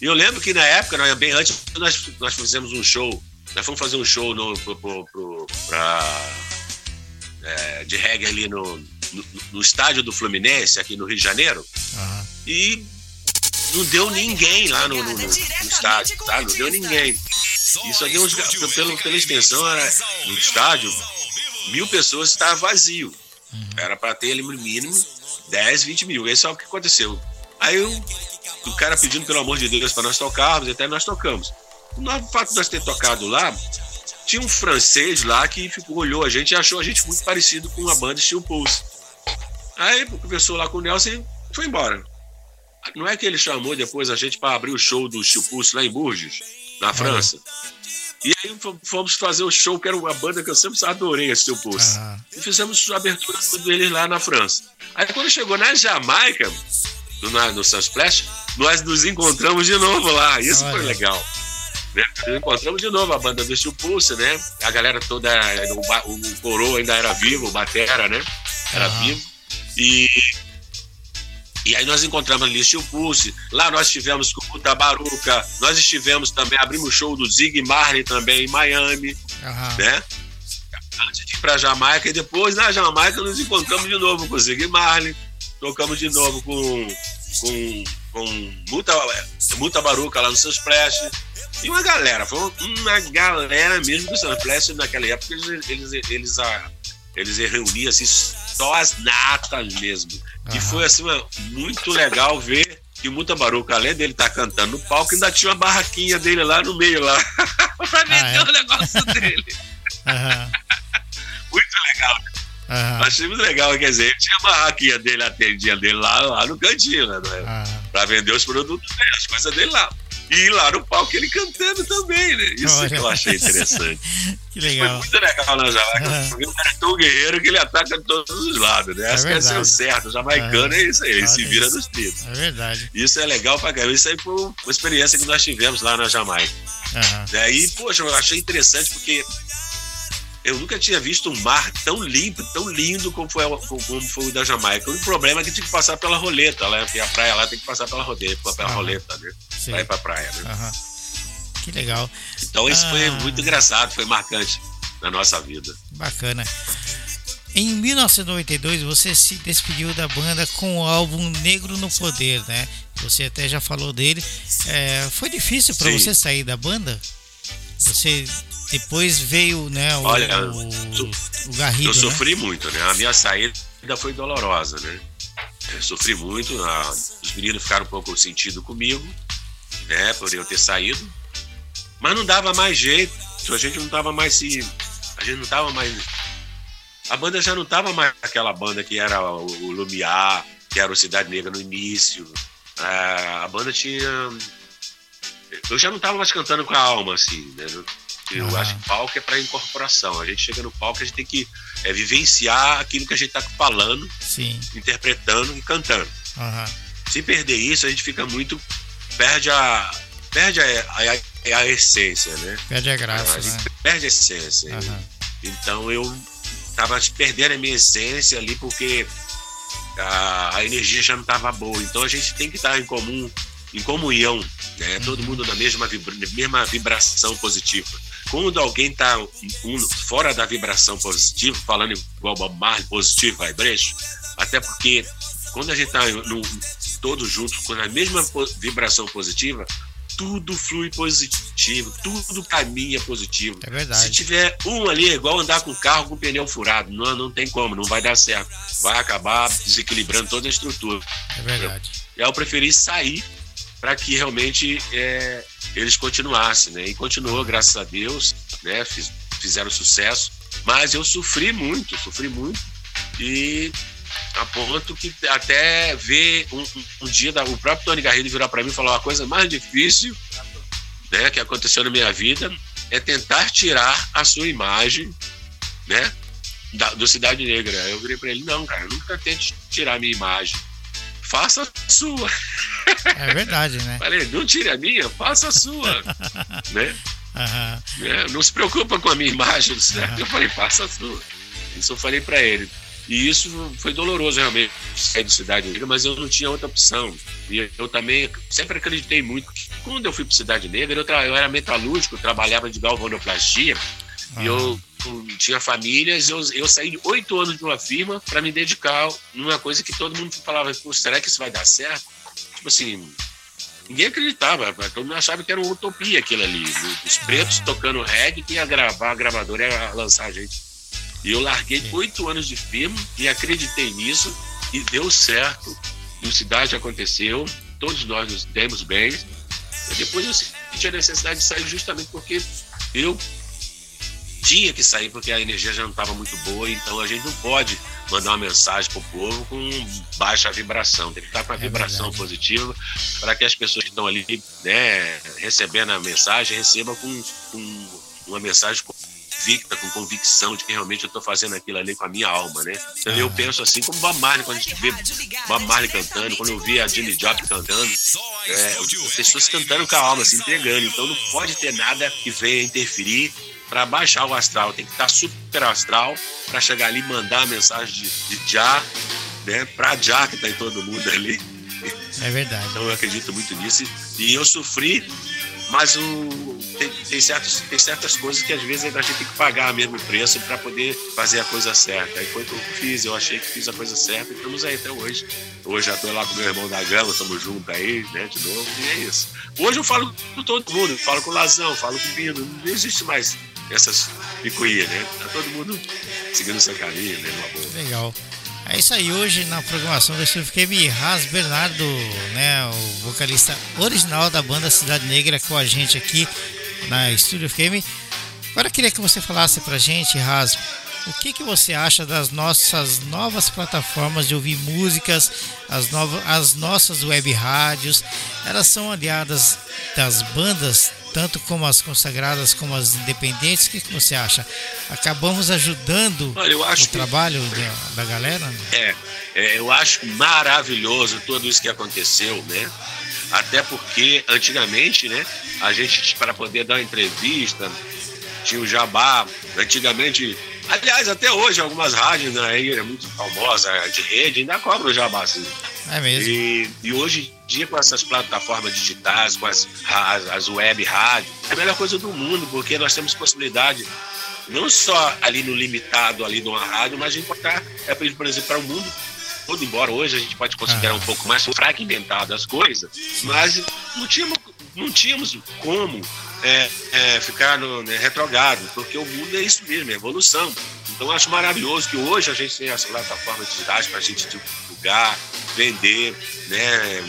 E eu lembro que na época, nós- bem antes, nós, nós fizemos um show. Nós fomos fazer um show no, pro, pro, pro- pra, é, de reggae ali no, no, no estádio do Fluminense, aqui no Rio de Janeiro. Aham. E não deu ninguém lá no, no, no- no estádio, tá? Não deu ninguém. Isso ali, uns, pelo, pela extensão, era no estádio, mil pessoas estava vazio. Era para ter ali no mínimo 10, 20 mil. E aí só o que aconteceu? Aí o, o cara pedindo pelo amor de Deus para nós tocarmos, e até nós tocamos. No fato de nós ter tocado lá, tinha um francês lá que ficou, olhou a gente e achou a gente muito parecido com uma banda Steel Pulse. Aí conversou lá com o Nelson e foi embora. Não é que ele chamou depois a gente para abrir o show do Pulse lá em Bourges, na França. E aí fomos fazer o show, que era uma banda que eu sempre adorei, esse pulse. Uhum. E fizemos a abertura deles lá na França. Aí quando chegou na Jamaica, no, no Sunsplash, nós nos encontramos de novo lá. Isso Olha. foi legal. Né? Encontramos de novo a banda do Pulse, né? A galera toda, o, o Coroa ainda era vivo, o Batera, né? Era uhum. vivo. E e aí nós encontramos ali Steel Pulse, lá nós estivemos com o Tabaruca, nós estivemos também, abrimos show do Zig Marley também em Miami, uhum. né? Antes de ir pra Jamaica, e depois na Jamaica nos encontramos de novo com o Zig Marley, tocamos de novo com, com, com Muta, Muta Baruca lá no Seus e uma galera, foi uma galera mesmo do Sunflash naquela época, eles, eles, eles, eles, eles reuniam assim, só as natas mesmo. Uhum. E foi assim, muito legal ver que o Mutabaruca, além dele estar tá cantando no palco, ainda tinha uma barraquinha dele lá no meio lá, pra vender ah, é? o negócio dele. Uhum. muito legal. Uhum. Achei muito legal, quer dizer, ele tinha a barraquinha dele, a tendinha dele lá, lá no cantinho, né? Uhum. Pra vender os produtos dele, as coisas dele lá. E lá no palco ele cantando também, né? Isso Olha. que eu achei interessante. que legal. Foi muito legal na Jamaica. Uhum. O cara é tão guerreiro que ele ataca de todos os lados, né? É Acho verdade. que é o certo. O jamaicano é, é isso aí, ele se vira nos trilhos. É verdade. Isso é legal pra caramba. Isso aí foi uma experiência que nós tivemos lá na Jamaica. Uhum. Daí, poxa, eu achei interessante porque eu nunca tinha visto um mar tão limpo, tão lindo como foi, como foi o da Jamaica. O problema é que tinha que passar pela roleta, lá, a praia lá tem que passar pela roleta, pela roleta, né? Sim. Pra ir pra praia, né? Uhum. Que legal. Então isso ah. foi muito engraçado, foi marcante na nossa vida. Bacana. Em 1992 você se despediu da banda com o álbum Negro no Poder, né? Você até já falou dele. É, foi difícil para você sair da banda? Você depois veio, né, o, Olha, o, o Garrido, Eu né? sofri né? muito, né? A minha saída foi dolorosa, né? Eu sofri muito, a, os meninos ficaram um pouco sentido comigo, né, por eu ter saído. Mas não dava mais jeito, a gente não tava mais se. A gente não tava mais. A banda já não tava mais aquela banda que era o, o Lumiar, que era o Cidade Negra no início. A, a banda tinha. Eu já não tava mais cantando com a alma, assim, né? Eu uhum. acho que palco é para incorporação. A gente chega no palco, a gente tem que é, vivenciar aquilo que a gente está falando, Sim. interpretando e cantando. Uhum. Se perder isso, a gente fica muito. perde a. perde a, a, a essência, né? Perde a graça. A né? Perde a essência. Uhum. Então eu tava perdendo a minha essência ali porque a, a energia já não estava boa. Então a gente tem que estar em comum, em comunhão, né? Uhum. Todo mundo na mesma, vibra, mesma vibração positiva. Quando alguém está um, fora da vibração positiva, falando igual Bob Marley, positivo, vibration, até porque quando a gente está todos juntos com a mesma vibração positiva, tudo flui positivo, tudo caminha positivo. É verdade. Se tiver um ali, é igual andar com carro com pneu furado, não, não tem como, não vai dar certo. Vai acabar desequilibrando toda a estrutura. É verdade. Eu, eu preferi sair para que realmente é, eles continuassem, né? E continuou, graças a Deus, né? Fiz, fizeram sucesso, mas eu sofri muito, sofri muito e a ponto que até ver um, um dia da, o próprio Tony Garrido virar para mim e falar uma coisa mais difícil, né? Que aconteceu na minha vida é tentar tirar a sua imagem, né? Da, do Cidade Negra. Eu virei para ele, não, cara, eu nunca tente tirar a minha imagem faça a sua. É verdade, né? Falei, não tire a minha, faça a sua. né? Uhum. É, não se preocupa com a minha imagem, certo? Uhum. Eu falei, faça a sua. Isso eu falei para ele. E isso foi doloroso realmente, sair do Cidade Negra, mas eu não tinha outra opção. E eu também sempre acreditei muito. Quando eu fui para Cidade Negra, eu, eu era metalúrgico, trabalhava de galvanoplastia, e eu tinha famílias, eu, eu saí oito anos de uma firma para me dedicar numa coisa que todo mundo falava, será que isso vai dar certo? Tipo assim, ninguém acreditava, todo mundo achava que era uma utopia aquilo ali. Os pretos tocando reggae, que ia gravar, a gravadora ia lançar a gente. E eu larguei oito anos de firma e acreditei nisso e deu certo. No Cidade aconteceu, todos nós nos demos bem. E depois eu senti a necessidade de sair justamente porque eu tinha que sair porque a energia já não estava muito boa, então a gente não pode mandar uma mensagem para o povo com baixa vibração, tem que estar com a é vibração verdade. positiva para que as pessoas que estão ali né, recebendo a mensagem recebam com, com uma mensagem convicta, com convicção de que realmente eu estou fazendo aquilo ali com a minha alma, né? Então, eu penso assim como Bob Marley, quando a gente vê Bob Marley cantando, quando eu vi a Jenny Joplin cantando, é, as pessoas cantando com a alma, se entregando. Então não pode ter nada que venha interferir para baixar o astral. Tem que estar super astral para chegar ali e mandar a mensagem de, de já, né? Para já que está em todo mundo ali. É verdade. Então eu acredito muito nisso. E eu sofri mas o, tem, tem, certos, tem certas coisas que às vezes a gente tem que pagar mesmo preço para poder fazer a coisa certa. Aí foi o que eu fiz, eu achei que fiz a coisa certa e estamos aí até hoje. Hoje já estou lá com meu irmão da Gama, estamos juntos aí, né, de novo, e é isso. Hoje eu falo com todo mundo, falo com o Lazão, falo com o Bino, não existe mais essas picuinhas, né? Tá todo mundo seguindo o seu caminho, né, numa boa. Legal. É isso aí, hoje na programação do Estúdio FM, Ras Bernardo, né, o vocalista original da banda Cidade Negra com a gente aqui na Estúdio FM. Agora queria que você falasse pra gente, Ras, o que, que você acha das nossas novas plataformas de ouvir músicas, as, novas, as nossas web rádios? Elas são aliadas das bandas tanto como as consagradas como as independentes. O que, que você acha? Acabamos ajudando Olha, o que... trabalho da, da galera? Né? É, é, eu acho maravilhoso tudo isso que aconteceu, né? Até porque antigamente, né, a gente para poder dar uma entrevista tinha o jabá. Antigamente, aliás, até hoje algumas rádios aí é muito famosa de rede ainda cobram o jabá assim. É mesmo. E, e hoje dia, com essas plataformas digitais, com as, as, as web rádios, é a melhor coisa do mundo, porque nós temos possibilidade não só ali no limitado ali de uma rádio, mas estar, é, por exemplo, para o mundo todo, embora hoje a gente pode considerar ah. um pouco mais fragmentado as coisas, mas não tínhamos, não tínhamos como é, é, ficar no, né, retrogado, porque o mundo é isso mesmo, é evolução. Então acho maravilhoso que hoje a gente tem as plataformas digitais para a gente divulgar, vender né,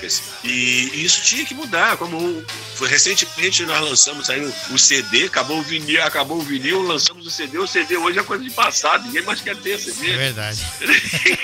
músicas. E isso tinha que mudar. Como foi, recentemente nós lançamos aí o, CD, acabou o vinil, acabou o vinil, lançamos o CD. O CD hoje é coisa de passado, ninguém mais quer ter CD. É verdade. ninguém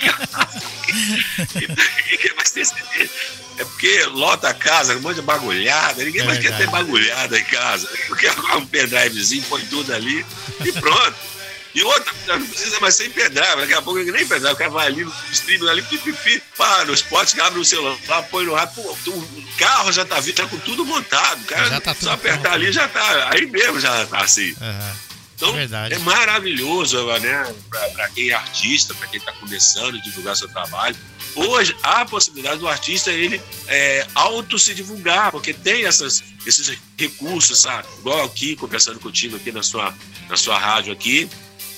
quer mais ter CD. É porque lota a casa, um monte de bagulhada, ninguém é mais verdade. quer ter bagulhada em casa. Porque um pendrivezinho, põe tudo ali e pronto. E outra, não precisa mais ser pendrive, daqui a pouco nem pendrive, o cara vai ali no stream, ali, pipipi, pá, no spot, abre no celular, põe no rádio, pô, o carro já tá vindo, tá com tudo montado, o cara já tá só apertar pronto. ali já tá, aí mesmo já tá assim. Uhum. Então, é, é, maravilhoso, né? Para quem é artista, para quem está começando a divulgar seu trabalho. Hoje, há a possibilidade do artista ele é, auto se divulgar, porque tem essas, esses recursos, sabe? Igual aqui, conversando contigo aqui na sua, na sua rádio aqui,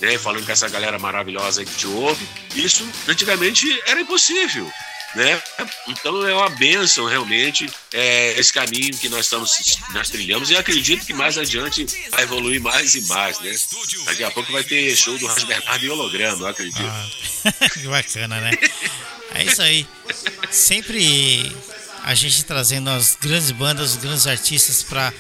né? falando com essa galera maravilhosa que te ouve. Isso, antigamente, era impossível. Né? Então é uma benção realmente é, esse caminho que nós estamos nós trilhamos e acredito que mais adiante vai evoluir mais e mais, né? Daqui a pouco vai ter show do Ras Bernardo em holograma, eu acredito. Ah, que bacana, né? É isso aí. Sempre a gente trazendo as grandes bandas, os grandes artistas para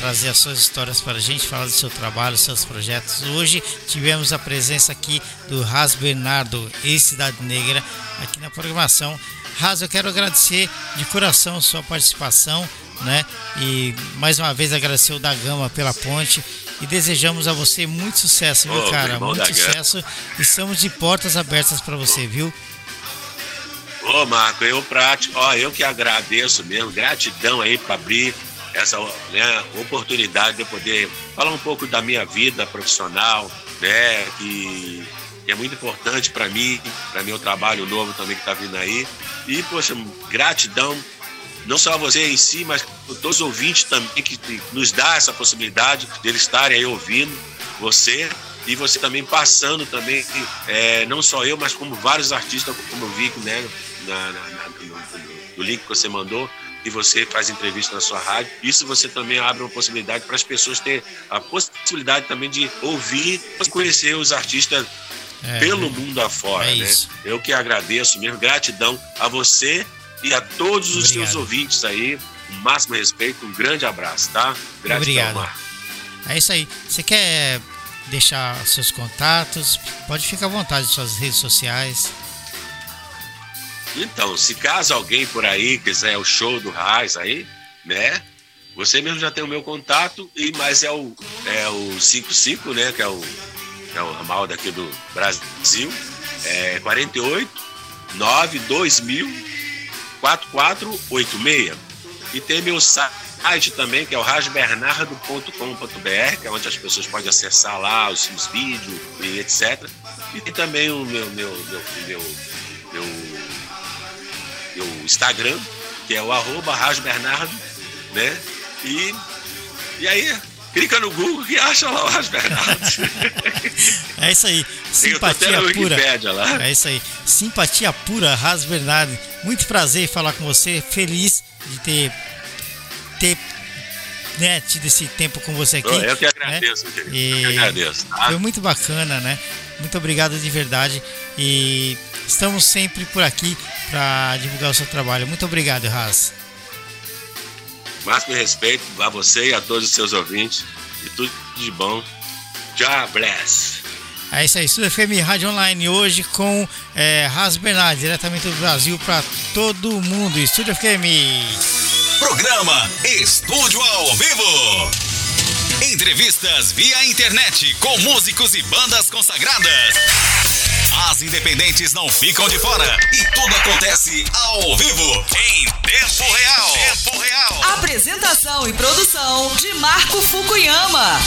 trazer as suas histórias para a gente, falar do seu trabalho, seus projetos. Hoje tivemos a presença aqui do Ras Bernardo, ex-Cidade Negra, aqui na programação. Ras, eu quero agradecer de coração sua participação, né? E mais uma vez agradecer o da Gama pela ponte e desejamos a você muito sucesso, viu, oh, cara? Muito sucesso. Estamos de portas abertas para você, viu? Ô, Marco, eu prático, ó, eu que agradeço mesmo, gratidão aí para abrir essa né, oportunidade de eu poder falar um pouco da minha vida profissional, né, que, é muito importante para mim, para meu trabalho novo também que está vindo aí. E, poxa, gratidão, não só a você em si, mas todos os ouvintes também que nos dá essa possibilidade de eles estarem aí ouvindo você e você também passando também, é, não só eu, mas como vários artistas, como eu vi né, na, na, na no, no link que você mandou, e você faz entrevista na sua rádio. Isso você também abre uma possibilidade para as pessoas terem a possibilidade também de ouvir, conhecer os artistas é, pelo mundo afora, é né? Eu que agradeço mesmo, gratidão a você e a todos os Obrigado. seus ouvintes aí. O máximo respeito, um grande abraço, tá? Gratidão, Obrigado. É isso aí. Você quer deixar seus contatos? Pode ficar à vontade suas redes sociais. Então, se caso alguém por aí quiser o show do Raiz aí, né? Você mesmo já tem o meu contato, e mas é o, é o 55, né? Que é o, que é o ramal daqui do Brasil. É 48 92000 4486. E tem meu site também, que é o rasbernardo.com.br, que é onde as pessoas podem acessar lá os, os vídeos e etc. E tem também o meu, meu, meu, meu, meu, meu Instagram, que é o arroba rasbernardo, né? E, e aí, clica no Google e acha lá o Rasbernardo. é isso aí, simpatia pura. É isso aí, simpatia pura, Rasbernardo. Muito prazer falar com você, feliz de ter, ter né, tido esse tempo com você aqui. Eu que agradeço, né? querido. E eu que agradeço. Tá? Foi muito bacana, né? Muito obrigado de verdade. E estamos sempre por aqui para divulgar o seu trabalho. Muito obrigado, Raz. Máximo respeito a você e a todos os seus ouvintes. E tudo de bom. Já bless. É isso aí, Estúdio FM Rádio Online hoje com é, Ras Bernard, diretamente do Brasil para todo mundo. Estúdio FM. Programa Estúdio ao Vivo. Entrevistas via internet com músicos e bandas consagradas. As independentes não ficam de fora e tudo acontece ao vivo, em tempo real. Tempo real. Apresentação e produção de Marco Fukuyama.